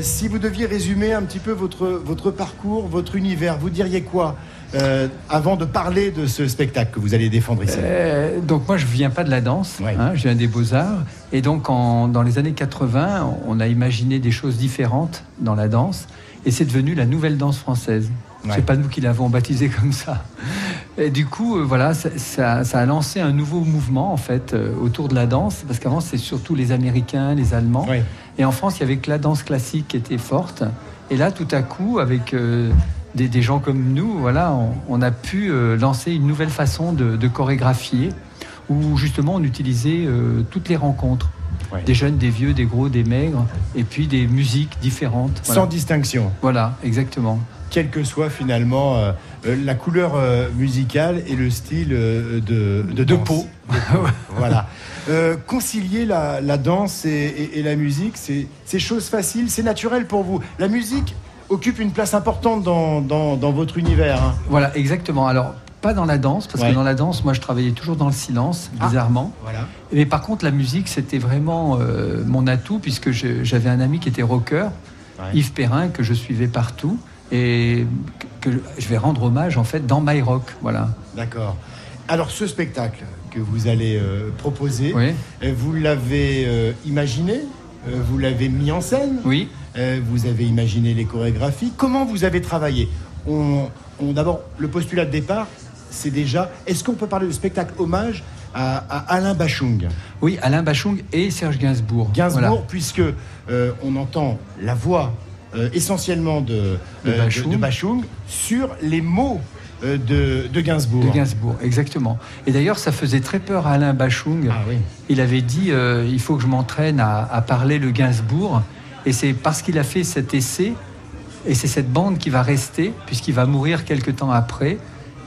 Si vous deviez résumer un petit peu votre parcours, votre univers, vous diriez quoi? Euh, avant de parler de ce spectacle que vous allez défendre ici
Euh, donc moi je viens pas de la danse, hein, je viens des beaux-arts. Et donc en- dans les années 80, on a imaginé des choses différentes dans la danse. Et c'est devenu la nouvelle danse française.
Ouais.
C'est pas nous qui l'avons baptisé comme ça. Et du coup, euh, voilà, ça, ça- ça a lancé un nouveau mouvement en fait euh, autour de la danse, parce qu'avant c'est surtout les Américains, les Allemands, et en France il y avait que la danse classique qui était forte. Et là, tout à coup, avec euh, des, des gens comme nous, voilà, on, on a pu euh, lancer une nouvelle façon de, de chorégraphier, où justement on utilisait euh, toutes les rencontres. Des jeunes, des vieux, des gros, des maigres, et puis des musiques différentes.
Sans distinction.
Voilà, exactement.
Quelle que soit finalement euh, la couleur musicale et le style de, de,
peau.
De peau, voilà. Euh, concilier la, la danse et, et- et la musique, c'est chose facile, c'est naturel pour vous. La musique occupe une place importante dans, dans- dans votre univers. hein.
Voilà, exactement. Alors, pas dans la danse, parce
Ouais.
que dans la danse, moi, je travaillais toujours dans le silence, bizarrement.
Voilà.
Mais par contre, la musique, c'était vraiment euh, mon atout, puisque j'avais un ami qui était rocker, Yves Perrin, que je suivais partout, et que, je vais rendre hommage, en fait, dans My Rock. Voilà.
D'accord. Alors ce spectacle que vous allez euh, proposer,
Oui.
euh, vous l'avez euh, imaginé, vous l'avez mis en scène,
oui.
Vous avez imaginé les chorégraphies. Comment vous avez travaillé on, on- D'abord, le postulat de départ, c'est déjà, est-ce qu'on peut parler de spectacle hommage à, à Alain Bachung
Oui, Alain Bachung et Serge Gainsbourg.
Gainsbourg,
Voilà.
puisque euh, on entend la voix euh, essentiellement de, euh,
Bachung.
de Bachung sur les mots euh, de, de Gainsbourg.
De Gainsbourg, exactement. Et d'ailleurs, ça faisait très peur à Alain Bachung. Il avait dit euh, il faut que je m'entraîne à, à parler le Gainsbourg. Et c'est parce qu'il a fait cet essai, et c'est cette bande qui va rester, puisqu'il va mourir quelque temps après.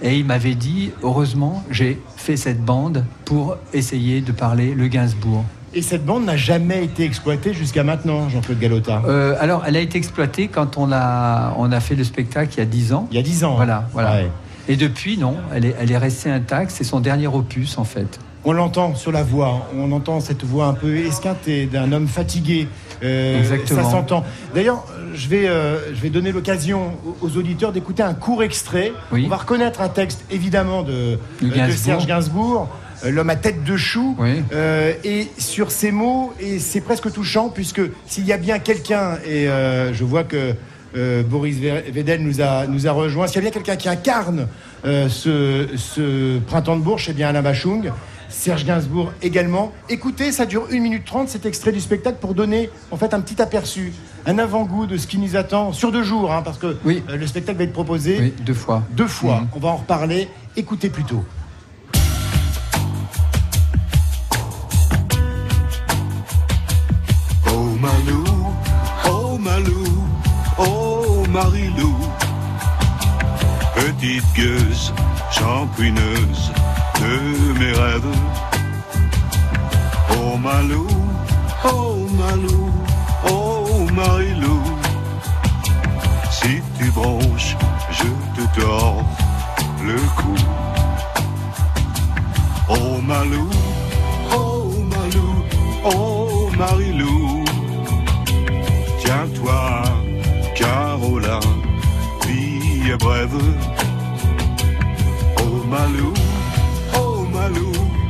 Et il m'avait dit heureusement, j'ai fait cette bande pour essayer de parler le Gainsbourg.
Et cette bande n'a jamais été exploitée jusqu'à maintenant, Jean-Claude Galota.
Euh, alors, elle a été exploitée quand on a, on a fait le spectacle il y a 10 ans.
Il y a 10 ans.
Voilà, voilà.
Ouais.
Et depuis, non, elle est, elle est restée intacte. C'est son dernier opus, en fait.
On l'entend sur la voix, on entend cette voix un peu esquintée d'un homme fatigué. Euh,
Exactement.
Ça s'entend. D'ailleurs, je vais, euh, je vais donner l'occasion aux, auditeurs d'écouter un court extrait. On va reconnaître un texte évidemment de, euh, de. Serge Gainsbourg. L'homme à tête de chou, Euh, et sur ces mots, et c'est presque touchant, puisque s'il y a bien quelqu'un, et euh, je vois que euh, Boris Ve- Vedel nous a, nous a rejoint, s'il y a bien quelqu'un qui incarne ce, ce printemps de Bourges, c'est bien Alain Bachung. Serge Gainsbourg également. Écoutez, ça dure 1 minute 30 cet extrait du spectacle pour donner en fait un petit aperçu, un avant-goût de ce qui nous attend sur deux jours, hein, parce que euh, le spectacle va être proposé
Oui, deux fois.
deux fois.
Mhm.
On va en reparler. Écoutez plutôt.
Oh Malou, oh Malou, oh Marilou, petite gueuse, champouineuse,
de mes rêves. Oh Malou, oh Malou, oh Marilou. Si tu bronches, je te tords le cou. Oh Malou, oh Malou, oh Marilou. Tiens-toi, Carola, vie est brève. Oh Malou, oh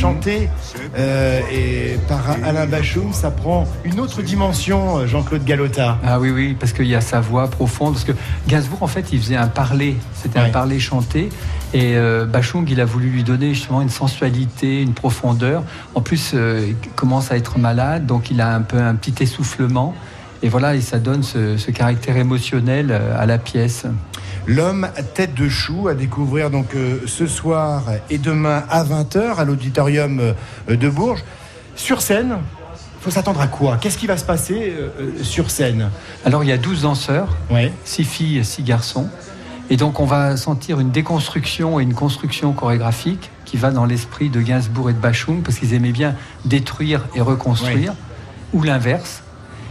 chanté euh, et par Alain Bachoum, ça prend une autre dimension, euh, Jean-Claude Galota.
Ah oui, oui, parce qu'il y a sa voix profonde. Parce que Gainsbourg, en fait, il faisait un parler. C'était un parler chanté. Et euh, Bachung, il a voulu lui donner justement une sensualité, une profondeur. En plus, euh, il commence à être malade, donc il a un peu un petit essoufflement. Et voilà, et ça donne ce, ce caractère émotionnel à la pièce.
L'homme à tête de chou à découvrir donc euh, ce soir et demain à 20h à l'auditorium euh, de Bourges. Sur scène, faut s'attendre à quoi? Qu'est-ce qui va se passer euh, sur scène?
Alors, il y a 12 danseurs, 6 filles, 6 garçons. Et donc, on va sentir une déconstruction et une construction chorégraphique qui va dans l'esprit de Gainsbourg et de Bachung, parce qu'ils aimaient bien détruire et reconstruire, ou l'inverse.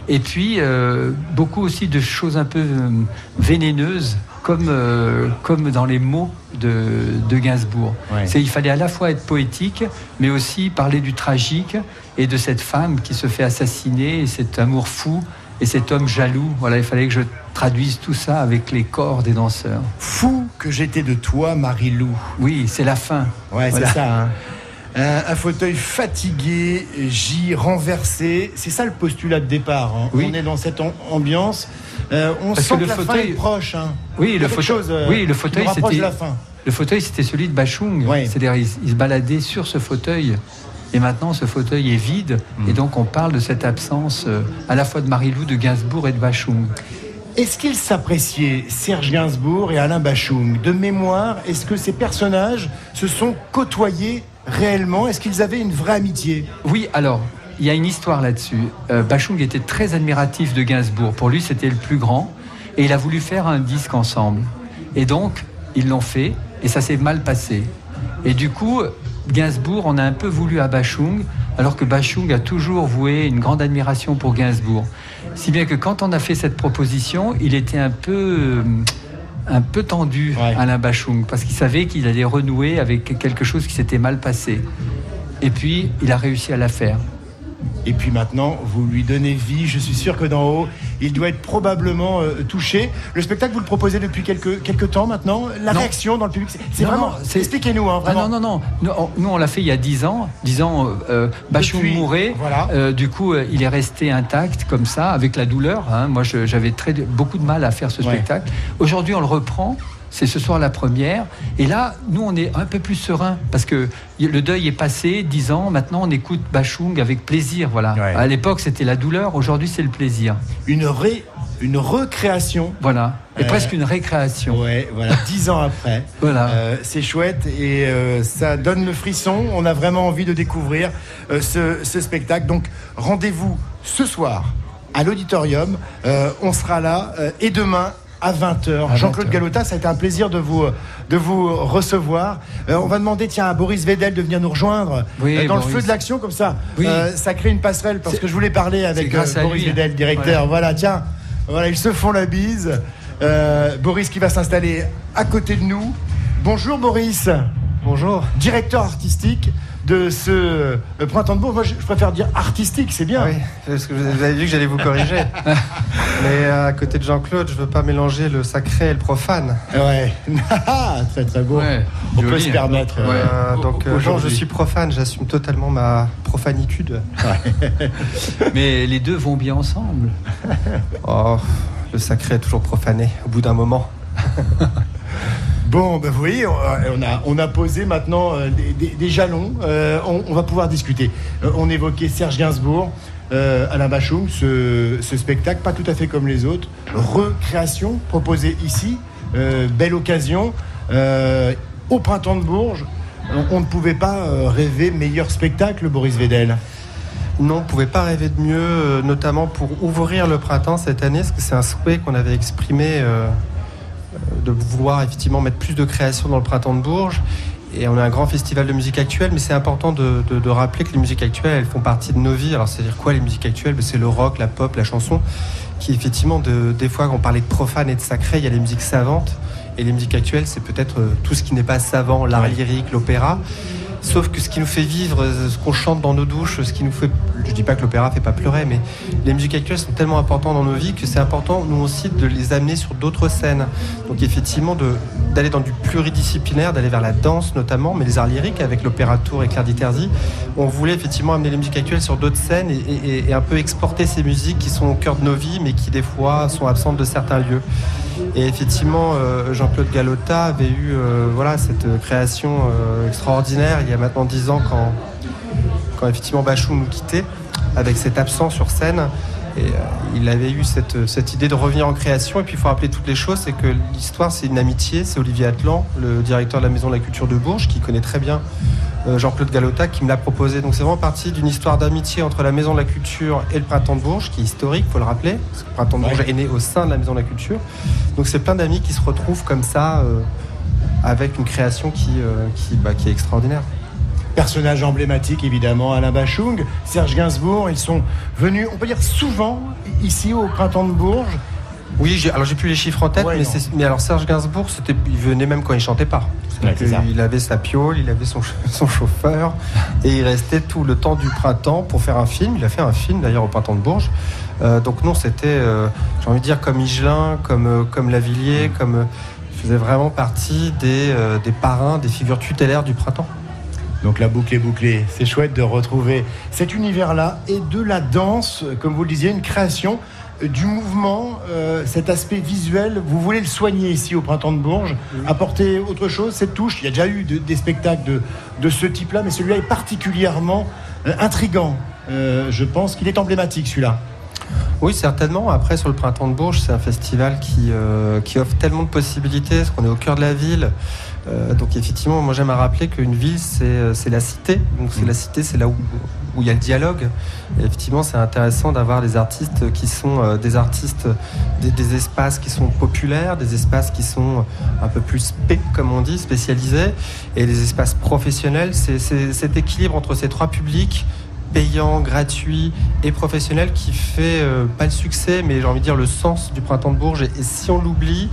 Et puis, euh, beaucoup aussi de choses un peu euh, vénéneuses, comme, euh, comme dans les mots de, de Gainsbourg.
Ouais.
C'est, il fallait à la fois être poétique, mais aussi parler du tragique et de cette femme qui se fait assassiner, et cet amour fou, et cet homme jaloux. Voilà, il fallait que je traduise tout ça avec les corps des danseurs.
Fou que j'étais de toi, Marie-Lou.
Oui, c'est la fin.
Ouais,
Voilà.
c'est ça. hein. Un, un fauteuil fatigué, J renversé. C'est ça le postulat de départ. hein.
Oui.
On est dans cette am- ambiance. Euh, on
Parce
sent
que le
la fin
fauteuil-
est proche. hein.
Oui, le fauteuil,
chose, euh,
oui, le fauteuil, c'était
la fin.
Le fauteuil, c'était celui de Bachung. C'est-à-dire, il, il se baladait sur ce fauteuil. Et maintenant, ce fauteuil est vide.
Mm.
Et donc, on parle de cette absence euh, à la fois de Marilou, de Gainsbourg et de Bachung.
Est-ce qu'ils s'appréciaient, Serge Gainsbourg et Alain Bachung? De mémoire, est-ce que ces personnages se sont côtoyés réellement Est-ce qu'ils avaient une vraie amitié
Oui, alors, il y a une histoire là-dessus. Euh, Bachung était très admiratif de Gainsbourg. Pour lui, c'était le plus grand. Et il a voulu faire un disque ensemble. Et donc, ils l'ont fait. Et ça s'est mal passé. Et du coup, Gainsbourg, on a un peu voulu à Bachung, alors que Bachung a toujours voué une grande admiration pour Gainsbourg. Si bien que quand on a fait cette proposition, il était un peu, euh, un peu tendu, Alain Bachung, parce qu'il savait qu'il allait renouer avec quelque chose qui s'était mal passé. Et puis, il a réussi à la faire.
Et puis maintenant, vous lui donnez vie. Je suis sûr que d'en haut, il doit être probablement euh, touché. Le spectacle, vous le proposez depuis quelques, quelques temps maintenant? La
Non.
réaction dans le public, c'est- vraiment. Expliquez-nous, hein,
Ah non, non, non. Nous, on, nous, on l'a fait il y a 10 ans. 10 ans, euh, euh,
Depuis,
mourait.
voilà.
Euh, du coup, il est resté intact comme ça, avec la douleur. hein. Moi, j'avais beaucoup de mal à faire ce
Ouais.
spectacle. Aujourd'hui, on le reprend. C'est ce soir la première. Et là, nous, on est un peu plus serein parce que le deuil est passé, 10 ans. Maintenant, on écoute Bachung avec plaisir. Voilà. À l'époque, c'était la douleur. Aujourd'hui, c'est le plaisir.
Une, ré, une recréation.
Voilà. Et
Euh,
presque une récréation.
Ouais, voilà, dix ans après.
Voilà.
Euh, c'est chouette et euh, ça donne le frisson. On a vraiment envie de découvrir euh, ce, ce spectacle. Donc, rendez-vous ce soir à l'auditorium. On sera là et demain à 20h.
À
Jean-Claude
20h.
Galota, ça a été un plaisir de vous, de vous recevoir. Euh, on va demander tiens, à Boris Vedel de venir nous rejoindre
Oui,
euh, dans le
Boris.
feu de l'action, comme ça.
Oui.
Euh, ça crée une passerelle parce que je voulais parler avec euh, Boris
lui.
Vedel, directeur.
Voilà.
Voilà, tiens. Voilà, ils se font la bise. Euh, Boris qui va s'installer à côté de nous. Bonjour Boris.
Bonjour.
Directeur artistique de ce euh, printemps de Bourges. Moi, je, je préfère dire artistique, c'est bien.
Oui, parce que vous avez vu que j'allais vous corriger. Mais euh, à côté de Jean-Claude, je veux pas mélanger le sacré et le profane.
Ouais, très très beau. On peut se permettre.
Euh, donc, euh, je suis profane, j'assume totalement ma profanitude.
Mais les deux vont bien ensemble.
Oh, le sacré est toujours profané au bout d'un moment.
Bon, ben vous voyez, on on a, posé maintenant euh, des, jalons. Euh, on, va pouvoir discuter. Euh, on évoquait Serge Gainsbourg, euh, Alain Bachung, ce, spectacle, pas tout à fait comme les autres. Recréation proposée ici. Euh, belle occasion. Euh, au printemps de Bourges, on, ne pouvait pas euh, rêver meilleur spectacle, Boris Vedel.
Non, on ne pouvait pas rêver de mieux, euh, notamment pour ouvrir le printemps cette année, parce que c'est un souhait qu'on avait exprimé euh, euh, de vouloir effectivement mettre plus de création dans le printemps de Bourges. Et on a un grand festival de musique actuelle, mais c'est important de, de- de rappeler que les musiques actuelles, elles font partie de nos vies. Alors, c'est-à-dire quoi les musiques actuelles? Ben, C'est le rock, la pop, la chanson, qui effectivement, de- des fois, quand on parlait de profane et de sacré, il y a les musiques savantes. Et les musiques actuelles, c'est peut-être euh, tout ce qui n'est pas savant, l'art lyrique, l'opéra. Sauf que ce qui nous fait vivre, ce qu'on chante dans nos douches, ce qui nous fait. Je dis pas que l'opéra fait pas pleurer, mais les musiques actuelles sont tellement importantes dans nos vies que c'est important, nous aussi, de les amener sur d'autres scènes. Donc, effectivement, d'aller dans du pluridisciplinaire, d'aller vers la danse notamment, mais les arts lyriques avec l'opéra tour et Claire Diterzi. On voulait effectivement amener les musiques actuelles sur d'autres scènes et, un peu exporter ces musiques qui sont au cœur de nos vies, mais qui des fois sont absentes de certains lieux. Et effectivement, euh, Jean-Claude Galota avait eu euh, voilà, cette euh, création extraordinaire il y a maintenant dix ans quand, quand effectivement Bachou nous quittait, avec cette absence sur scène. Et euh, il avait eu cette, cette idée de revenir en création. Et puis il faut rappeler toutes les choses, c'est que l'histoire, c'est une amitié. C'est Olivier Atlan, le directeur de la Maison de la Culture de Bourges, qui connaît très bien euh, Jean-Claude Galota, qui me l'a proposé. Donc c'est vraiment parti d'une histoire d'amitié entre la Maison de la Culture et le Printemps de Bourges, qui est historique, faut le rappeler, parce que le Printemps de Bourges est né au sein de la Maison de la Culture. Donc c'est plein d'amis qui se retrouvent comme ça, euh, avec une création qui, qui, bah, qui est extraordinaire.
Personnage emblématique évidemment, Alain Bachung, Serge Gainsbourg, ils sont venus, on peut dire souvent, ici au printemps de Bourges.
Oui, alors j'ai plus les chiffres en tête,
Ouais,
mais, alors Serge Gainsbourg, il venait même quand il chantait pas.
Ouais,
il avait sa piole, il avait son, ch- son chauffeur, et il restait tout le temps du printemps pour faire un film. Il a fait un film d'ailleurs au printemps de Bourges. Euh, donc non, c'était, euh, j'ai envie de dire, comme Higelin, comme, euh, comme Lavillier, comme, il faisait vraiment partie des, des parrains, des figures tutélaires du printemps.
Donc la boucle est bouclée. C'est chouette de retrouver cet univers-là et de la danse, comme vous le disiez, une création euh, du mouvement, euh, cet aspect visuel. Vous voulez le soigner ici au printemps de Bourges, apporter autre chose, cette touche. Il y a déjà eu de- des spectacles de, de ce type-là, mais celui-là est particulièrement euh, intrigant. Euh, je pense qu'il est emblématique celui-là.
Oui, certainement. Après, sur le Printemps de Bourges, c'est un festival qui, qui offre tellement de possibilités, parce qu'on est au cœur de la ville. Euh, donc, effectivement, moi, j'aime à rappeler qu'une ville, c'est euh, la cité. Donc, c'est la cité, c'est là où, où il y a le dialogue. Et effectivement, c'est intéressant d'avoir des artistes qui sont euh, des artistes, des, des espaces qui sont populaires, des espaces qui sont un peu plus spé, comme on dit, spécialisés, et des espaces professionnels. C'est c'est cet équilibre entre ces trois publics payant, gratuit et professionnel qui fait euh, pas le succès, mais j'ai envie de dire le sens du printemps de Bourges. Et, et si on l'oublie,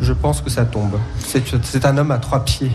je pense que ça tombe. C'est un homme à trois pieds.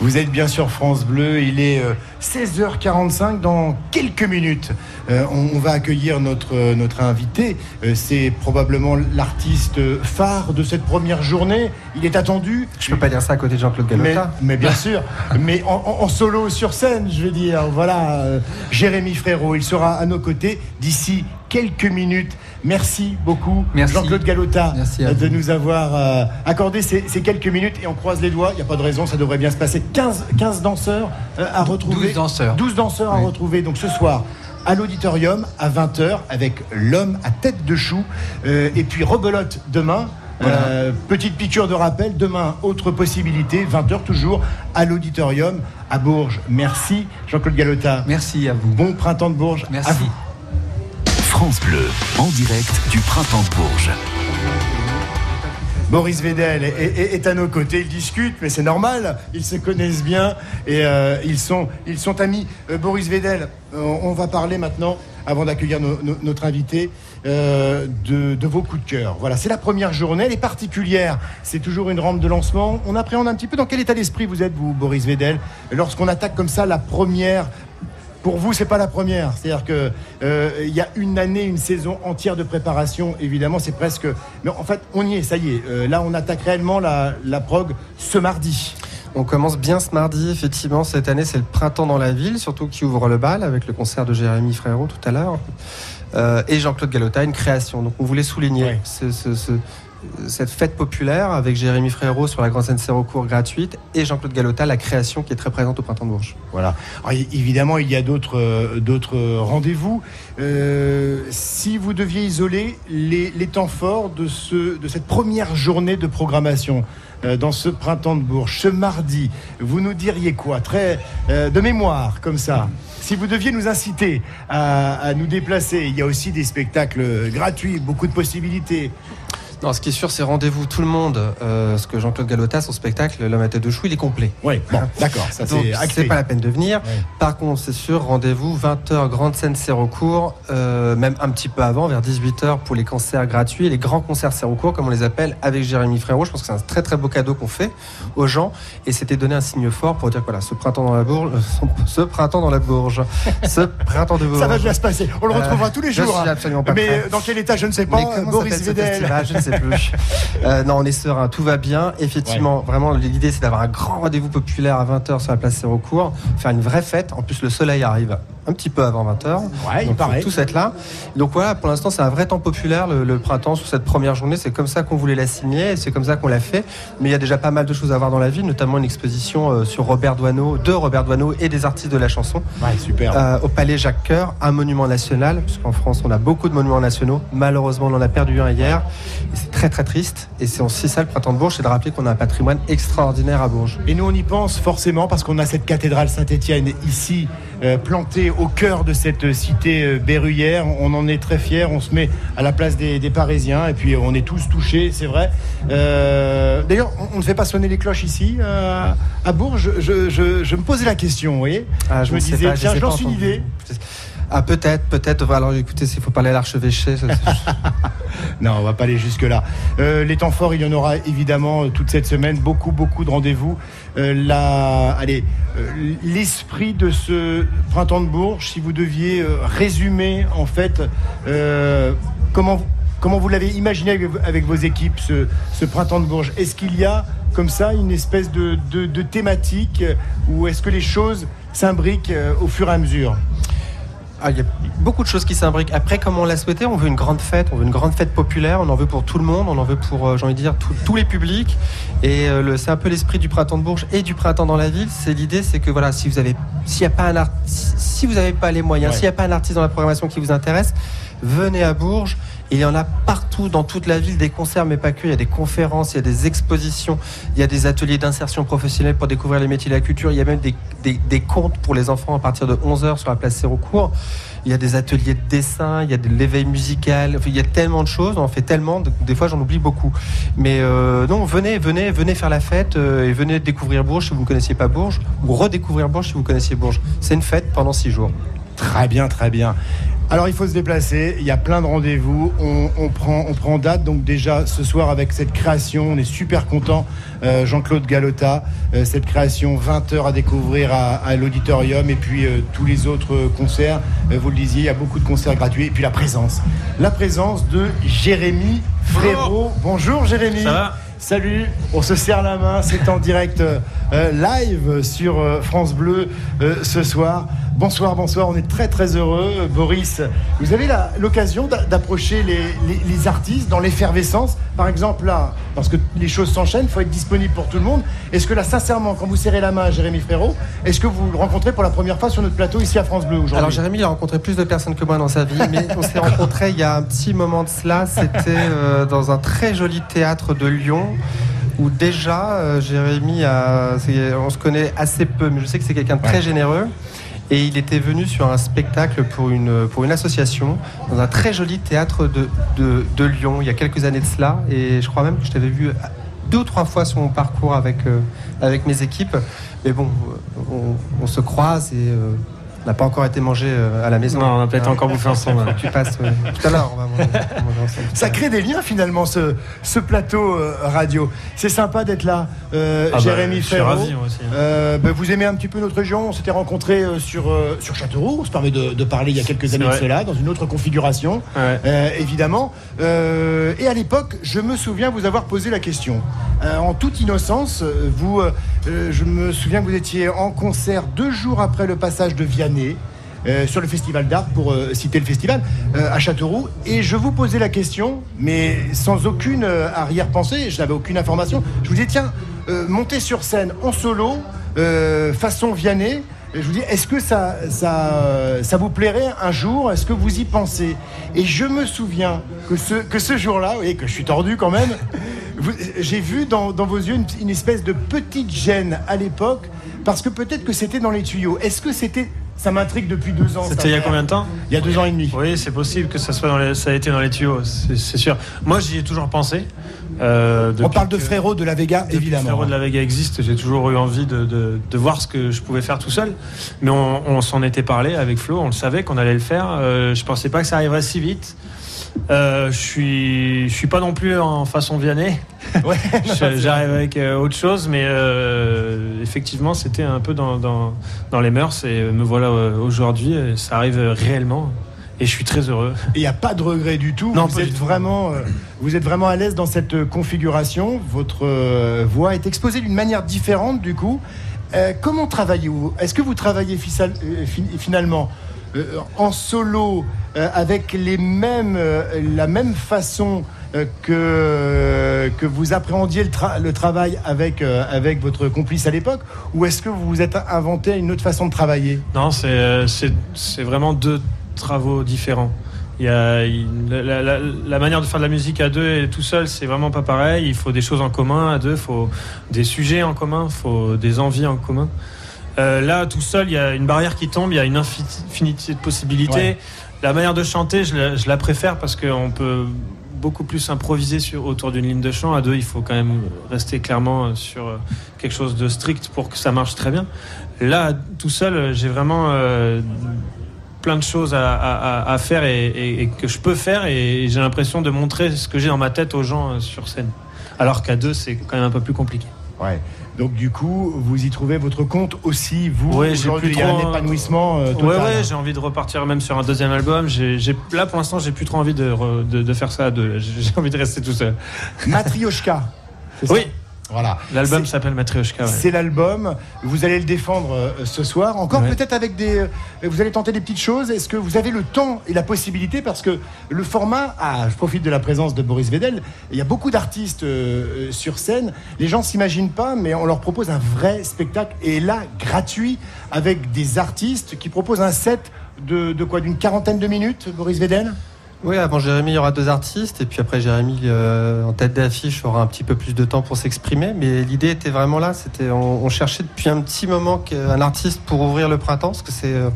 Vous êtes bien sur France Bleu, il est euh, 16h45 dans quelques minutes. euh, on, va accueillir notre, euh, notre invité. Euh, C'est probablement l'artiste phare de cette première journée. Il est attendu.
Je peux pas dire ça à côté de Jean-Claude Galota.
mais bien sûr, mais en, en- solo sur scène, je veux dire. Voilà, euh, Jérémy Frérot, il sera à nos côtés d'ici quelques minutes. Merci beaucoup,
Merci.
Jean-Claude Galota, de nous avoir euh, accordé ces, ces quelques minutes et on croise les doigts. Il n'y a pas de raison, ça devrait bien se passer. 15, 15 danseurs euh, à retrouver.
12 danseurs.
12 danseurs à retrouver. Donc ce soir. À l'auditorium à 20h avec l'homme à tête de chou Euh, et puis rebelote demain. Euh, petite piqûre de rappel, demain, autre possibilité, 20h toujours, à l'auditorium à Bourges. Merci Jean-Claude Galota.
Merci à vous.
Bon printemps de Bourges.
Merci.
À vous.
En direct du printemps de.
Boris Vedel est, à nos côtés, ils discutent, mais c'est normal, ils se connaissent bien et euh, ils, sont, amis. Euh, Boris Vedel, euh, on va parler maintenant avant d'accueillir no- no- notre invité, euh, de, de vos coups de cœur. Voilà, c'est la première journée, elle est particulière. C'est toujours une rampe de lancement. On appréhende un petit peu dans quel état d'esprit vous êtes, vous, Boris Vedel, lorsqu'on attaque comme ça la première. Pour vous, c'est pas la première. C'est-à-dire que euh, il y a une année, une saison entière de préparation. Évidemment, c'est presque. Mais en fait, on y est. Ça y est. Euh, là, on attaque réellement la, la prog ce mardi.
On commence bien ce mardi, effectivement. Cette année, c'est le printemps dans la ville, surtout qui ouvre le bal avec le concert de Jérémy Frérot tout à l'heure. Euh, et Jean-Claude Galota, une création. Donc on voulait souligner ce- ce- ce- cette fête populaire avec Jérémy Frérot sur la grande scène Sérocourt gratuite et Jean-Claude Galota, la création qui est très présente au printemps de Bourges.
Voilà. Évidemment, il y a d'autres euh, euh, rendez-vous. Euh, si vous deviez isoler les, les temps forts de, ce, de cette première journée de programmation dans ce printemps de Bourges, ce mardi, vous nous diriez quoi? Très de mémoire, comme ça. Si vous deviez nous inciter à, à nous déplacer, il y a aussi des spectacles gratuits, beaucoup de possibilités.
Non, ce qui est sûr, c'est rendez-vous tout le monde. Euh, parce que Jean-Claude Galota, son spectacle, L'homme à tête de chou, il est complet.
Oui, bon, d'accord, ça
Donc,
c'est
c'est pas la peine de venir. Par contre, c'est sûr, rendez-vous 20h, grande scène Sérocourt, euh, même un petit peu avant, vers 18h pour les concerts gratuits, les grands concerts Sérocourt, comme on les appelle, avec Jérémy Frérot. Je pense que c'est un très très beau cadeau qu'on fait aux gens. Et c'était donner un signe fort pour dire voilà, ce printemps dans la Bourge, euh, ce printemps dans la Bourge, ce printemps de Bourges.
Ça va bien se passer. On le
Euh,
retrouvera tous les
je
jours.
suis
hein.
absolument pas
Mais
prêt.
dans quel état, je ne sais pas. Boris
festival? Je ne sais plus. Euh, non, on est serein, tout va bien. Effectivement, vraiment, l'idée c'est d'avoir un grand rendez-vous populaire à 20h sur la place Sérocourt, faire une vraie fête. En plus, le soleil arrive un petit peu avant 20h.
Ouais, il paraît.
tous être là. Donc voilà, pour l'instant, c'est un vrai temps populaire le, le printemps sur cette première journée. C'est comme ça qu'on voulait la signer et c'est comme ça qu'on l'a fait. Mais il y a déjà pas mal de choses à voir dans la ville, notamment une exposition euh, sur Robert Doisneau, de Robert Doisneau et des artistes de la chanson.
Ouais, super.
Euh, au Palais Jacques Coeur, un monument national, puisqu'en France on a beaucoup de monuments nationaux. Malheureusement, on en a perdu un hier. Et c'est très très triste. Et c'est aussi ça le printemps de Bourges, c'est de rappeler qu'on a un patrimoine extraordinaire à Bourges.
Et nous, on y pense forcément parce qu'on a cette cathédrale Saint-Étienne ici, euh, plantée au cœur de cette cité euh, berruyère. On en est très fiers. On se met à la place des, des Parisiens et puis on est tous touchés, c'est vrai. Euh, D'ailleurs, on, on ne fait pas sonner les cloches ici à Bourges. Je, je- je me posais la question, vous voyez.
Ah,
je me
sais
disais,
pas,
tiens, je lance une idée.
Ah peut-être, peut-être. Alors écoutez, s'il faut parler à l'archevêché,
Non, on va pas aller jusque-là. Euh, les temps forts, il y en aura évidemment toute cette semaine, beaucoup, beaucoup de rendez-vous. Euh, euh, l'esprit de ce printemps de Bourges, si vous deviez euh, résumer en fait comment, vous l'avez imaginé avec, vos équipes ce, printemps de Bourges, est-ce qu'il y a comme ça une espèce de, thématique ou est-ce que les choses s'imbriquent au fur et à mesure?
Ah, il y a beaucoup de choses qui s'imbriquent. Après, comme on l'a souhaité, on veut une grande fête, on veut une grande fête populaire, on en veut pour tout le monde, on en veut pour, euh, j'ai envie de dire, tout- tous les publics. Et euh, le- c'est un peu l'esprit du printemps de Bourges et du printemps dans la ville. C'est l'idée, c'est que voilà, si vous avez, s'il a pas un art- si si vous n'avez pas les moyens,
Ouais.
s'il n'y a pas un artiste dans la programmation qui vous intéresse, venez à Bourges. Il y en a partout dans toute la ville des concerts, mais pas que. Il y a des conférences, il y a des expositions, il y a des ateliers d'insertion professionnelle pour découvrir les métiers de la culture. Il y a même des, des, des contes pour les enfants à partir de 11h sur la place Sérocourt. Il y a des ateliers de dessin, il y a de l'éveil musical. Il y a tellement de choses, on en fait tellement. de- Des fois, j'en oublie beaucoup. Mais euh, non, venez, venez, venez faire la fête euh, et venez découvrir Bourges si vous ne connaissiez pas Bourges ou redécouvrir Bourges si vous connaissiez Bourges. C'est une fête pendant six jours.
Très bien, très bien. Alors il faut se déplacer, il y a plein de rendez-vous, on, on prend, on prend date. Donc déjà ce soir avec cette création, on est super content, euh, Jean-Claude Galota, euh, cette création 20 heures à découvrir à, à l'auditorium et puis euh, tous les autres concerts, vous le disiez, il y a beaucoup de concerts gratuits et puis la présence, la présence de Jérémy Frérot. Bonjour Jérémy.
Ça va?
Salut, on se serre la main, c'est en direct euh, live sur euh, France Bleu euh, ce soir. Bonsoir, bonsoir, on est très très heureux. Boris, vous avez l'occasion d'a- d'approcher les, les- les artistes dans l'effervescence. Par exemple là, parce que les choses s'enchaînent, il faut être disponible pour tout le monde. Est-ce que là, sincèrement, quand vous serrez la main à Jérémy Frérot, est-ce que vous le rencontrez pour la première fois sur notre plateau ici à France Bleu aujourd'hui
Alors Jérémy, il a rencontré plus de personnes que moi dans sa vie, mais on s'est rencontrés il y a un petit moment de cela. C'était euh, dans un très joli théâtre de Lyon. Où déjà, euh, Jérémy, a- on se connaît assez peu, mais je sais que c'est quelqu'un de très généreux. Et il était venu sur un spectacle pour une, pour une association dans un très joli théâtre de, de, Lyon il y a quelques années de cela. Et je crois même que je t'avais vu deux ou trois fois sur mon parcours avec, euh, avec mes équipes. Mais bon, on, se croise et, euh, n'a pas encore été mangé euh, à la maison.
Non, on n'a peut-être encore bouffé ensemble.
Faut que tu passes ouais. tout à l'heure. On va manger, on va manger ensemble.
Ça crée des liens finalement, ce, ce plateau euh, radio. C'est sympa d'être là, euh,
Ah bah,
Jérémy
je suis
Ferraud.
ravi, moi aussi.
Euh, bah, vous aimez un petit peu notre région On s'était rencontrés euh, sur, euh, sur Châteauroux, on se permet de, de parler il y a quelques années de cela, dans une autre configuration,
Ouais.
euh, évidemment. Euh, et à l'époque, je me souviens vous avoir posé la question. Euh, en toute innocence, euh, vous, euh, euh, je me souviens que vous étiez en concert deux jours après le passage de Euh, sur le festival d'art, pour euh, citer le festival, euh, à Châteauroux. Et je vous posais la question, mais sans aucune euh, arrière-pensée, je n'avais aucune information. Je vous disais, tiens, montez sur scène en solo, façon Vianney. Je vous dis, est-ce que ça, ça, ça vous plairait un jour? Est-ce que vous y pensez? Et je me souviens que ce, que ce jour-là, vous voyez que je suis tordu quand même, j'ai vu dans, dans vos yeux une, une espèce de petite gêne à l'époque, parce que peut-être que c'était dans les tuyaux. Est-ce que c'était... Ça m'intrigue depuis deux ans.
C'était il y a combien de temps
Il y a deux ans et demi.
Oui, c'est possible que ça soit dans les- ça a été dans les tuyaux, c'est sûr. Moi, j'y ai toujours pensé. Euh,
On parle de Frérot de la Vega, évidemment.
Frérot de la Vega existe, j'ai toujours eu envie de, de- de voir ce que je pouvais faire tout seul. Mais on, on s'en était parlé avec Flo, on le savait qu'on allait le faire. Euh, je pensais pas que ça arriverait si vite. Euh, je suis, je suis pas non plus en façon Vianney. Je- J'arrive avec euh, autre chose, mais euh, effectivement, c'était un peu dans, dans, dans les mœurs. Et me voilà aujourd'hui, ça arrive réellement. Et je suis très heureux.
Il n'y a pas de regret du tout.
Non,
vous, êtes vraiment, euh, vous êtes vraiment à l'aise dans cette configuration. Votre voix est exposée d'une manière différente du coup. Comment travaillez-vous? Est-ce que vous travaillez fi- finalement? En solo euh, avec les mêmes, euh, la même façon euh, que, que vous appréhendiez le, tra- le travail avec, euh, avec votre complice à l'époque Ou est-ce que vous vous êtes inventé une autre façon de travailler?
Non, c'est euh, vraiment deux travaux différents. Il y a, la- la manière de faire de la musique à deux et tout seul, c'est vraiment pas pareil. Il faut des choses en commun à deux, il faut des sujets en commun, il faut des envies en commun. Euh, là, tout seul, il y a une barrière qui tombe, il y a une infi- infinité de possibilités.
Ouais.
La manière de chanter, je la, je la préfère parce qu'on peut beaucoup plus improviser sur, autour d'une ligne de chant. À deux, il faut quand même rester clairement sur euh, quelque chose de strict pour que ça marche très bien. Là, tout seul, j'ai vraiment euh, plein de choses à, à- à- à faire et, et- et que je peux faire et j'ai l'impression de montrer ce que j'ai dans ma tête aux gens sur scène. Alors qu'à deux, c'est quand même un peu plus compliqué.
Ouais. Donc du coup, vous y trouvez votre compte aussi, vous.
Ouais, j'ai
aujourd'hui, il y a un épanouissement euh, total.
Ouais, ouais, j'ai envie de repartir même sur un deuxième album. J'ai, j'ai- là, pour l'instant, j'ai plus trop envie de, re- de, de faire ça. J'ai envie de rester tout seul.
Matrioshka. c'est ça
Oui.
Voilà.
L'album s'appelle Matryoshka. ouais.
C'est l'album. Vous allez le défendre euh, ce soir. Encore
Ouais.
peut-être avec des. euh, vous allez tenter des petites choses. Est-ce que vous avez le temps et la possibilité? Parce que le format. Ah, je profite de la présence de Boris Vedel. Il y a beaucoup d'artistes euh, sur scène. Les gens s'imaginent pas, mais on leur propose un vrai spectacle. Et là, gratuit, avec des artistes qui proposent un set de, de quoi? D'une quarantaine de minutes, Boris Vedel?
Oui, avant Jérémy, il y aura deux artistes, et puis après Jérémy, euh, en tête d'affiche, aura un petit peu plus de temps pour s'exprimer. Mais l'idée était vraiment là. C'était, on, on cherchait depuis un petit moment qu'un artiste pour ouvrir le printemps, parce que c'est euh,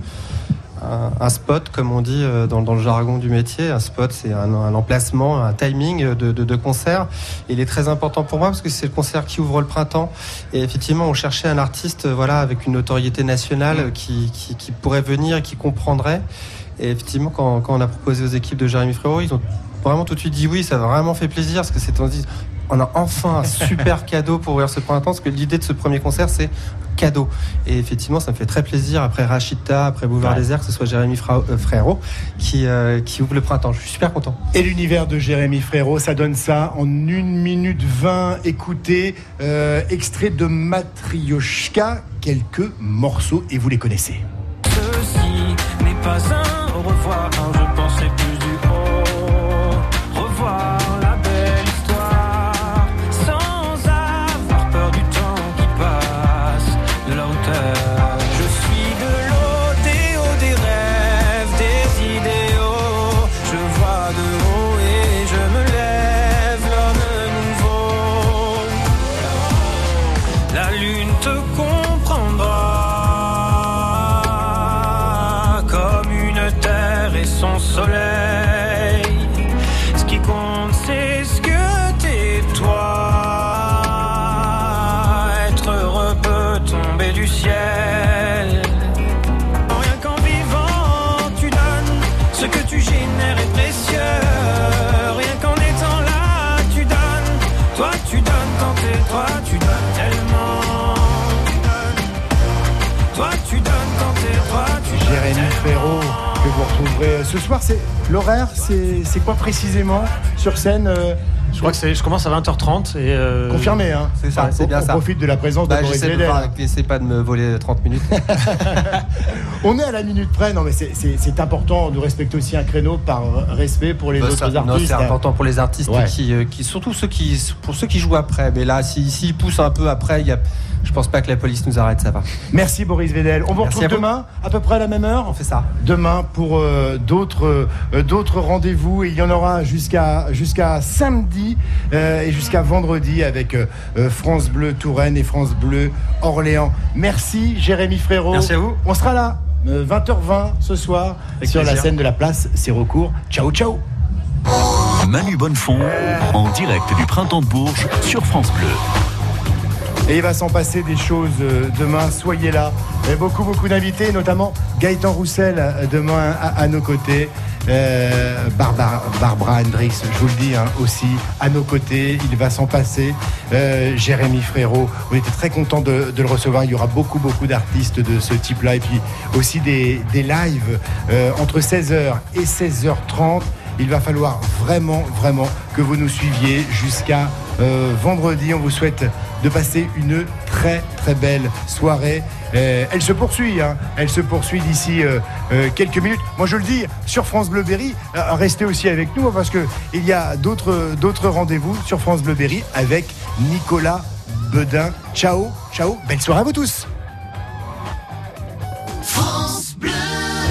un, un spot, comme on dit euh, dans, dans le jargon du métier. Un spot, c'est un, un emplacement, un timing de, de, de concert. Et il est très important pour moi parce que c'est le concert qui ouvre le printemps. Et effectivement, on cherchait un artiste, voilà, avec une notoriété nationale euh, qui, qui, qui pourrait venir et qui comprendrait. Et effectivement, quand, quand on a proposé aux équipes de Jérémy Frérot, ils ont vraiment tout de suite dit oui, ça a vraiment fait plaisir parce que c'est on dit on a enfin un super cadeau pour ouvrir ce printemps parce que l'idée de ce premier concert c'est cadeau. Et effectivement, ça me fait très plaisir après Rachita, après Boulevard
Ouais.
Désert, que ce soit Jérémy Fra- euh, Frérot qui, euh, qui ouvre le printemps. Je suis super content.
Et l'univers de Jérémy Frérot, ça donne ça en 1 minute 20. Écoutez, euh, extrait de Matryoshka, quelques morceaux et vous les connaissez.
Ceci n'est pas un revoir, je pensais Ce
soir, c'est l'horaire, c'est c'est quoi précisément sur scène euh,
Je crois que c'est, je commence à 20h30 et. euh,
Confirmé, hein
C'est ça,
On-
c'est bien
on
ça.
profite de la présence de
Bah,
Boris
j'essaie de pas de me voler 30 minutes.
On est à la minute près, non mais c'est- c'est c'est important de respecter aussi un créneau par respect pour les
Bah,
autres
ça- non,
artistes.
c'est important pour les artistes
Ouais.
qui, euh, qui, surtout ceux qui, pour ceux qui jouent après. Mais là, s'ils s'ils poussent un peu après, il y a, je pense pas que la police nous arrête, ça va.
Merci Boris Vedel. On vous
Merci
retrouve
à vous.
demain à peu près à la même heure.
On fait ça.
Demain pour euh, d'autres euh, d'autres rendez-vous. Et il y en aura jusqu'à jusqu'à samedi euh, et jusqu'à vendredi avec France Bleu Touraine et France Bleu Orléans. Merci Jérémy Frérot.
Merci à vous.
On sera là euh, 20h20 ce soir
Avec
sur la scène de la place. C'est recours. Ciao ciao.
Manu Bonnefond, en direct du Printemps de Bourges sur France Bleu.
Et il va s'en passer des choses euh, demain, soyez là. Et beaucoup, beaucoup d'invités, notamment Gaëtan Roussel euh, demain à, nos côtés. Euh, Barbara, Barbara Hendricks, je vous le dis hein, aussi, à nos côtés. Il va s'en passer. Jérémy Frérot, on était très content de, le recevoir. Il y aura beaucoup, beaucoup d'artistes de ce type-là. Et puis aussi des, des lives entre 16h et 16h30. Il va falloir vraiment, vraiment que vous nous suiviez jusqu'à euh, vendredi. On vous souhaite de passer une très, très belle soirée. Euh, elle se poursuit, hein. elle se poursuit d'ici euh, quelques minutes. Moi, je le dis, sur France Bleu Berry, restez aussi avec nous hein, parce que il y a d'autres, d'autres rendez-vous sur France Bleu Berry avec Nicolas Bedin. Ciao, ciao, belle soirée à vous tous.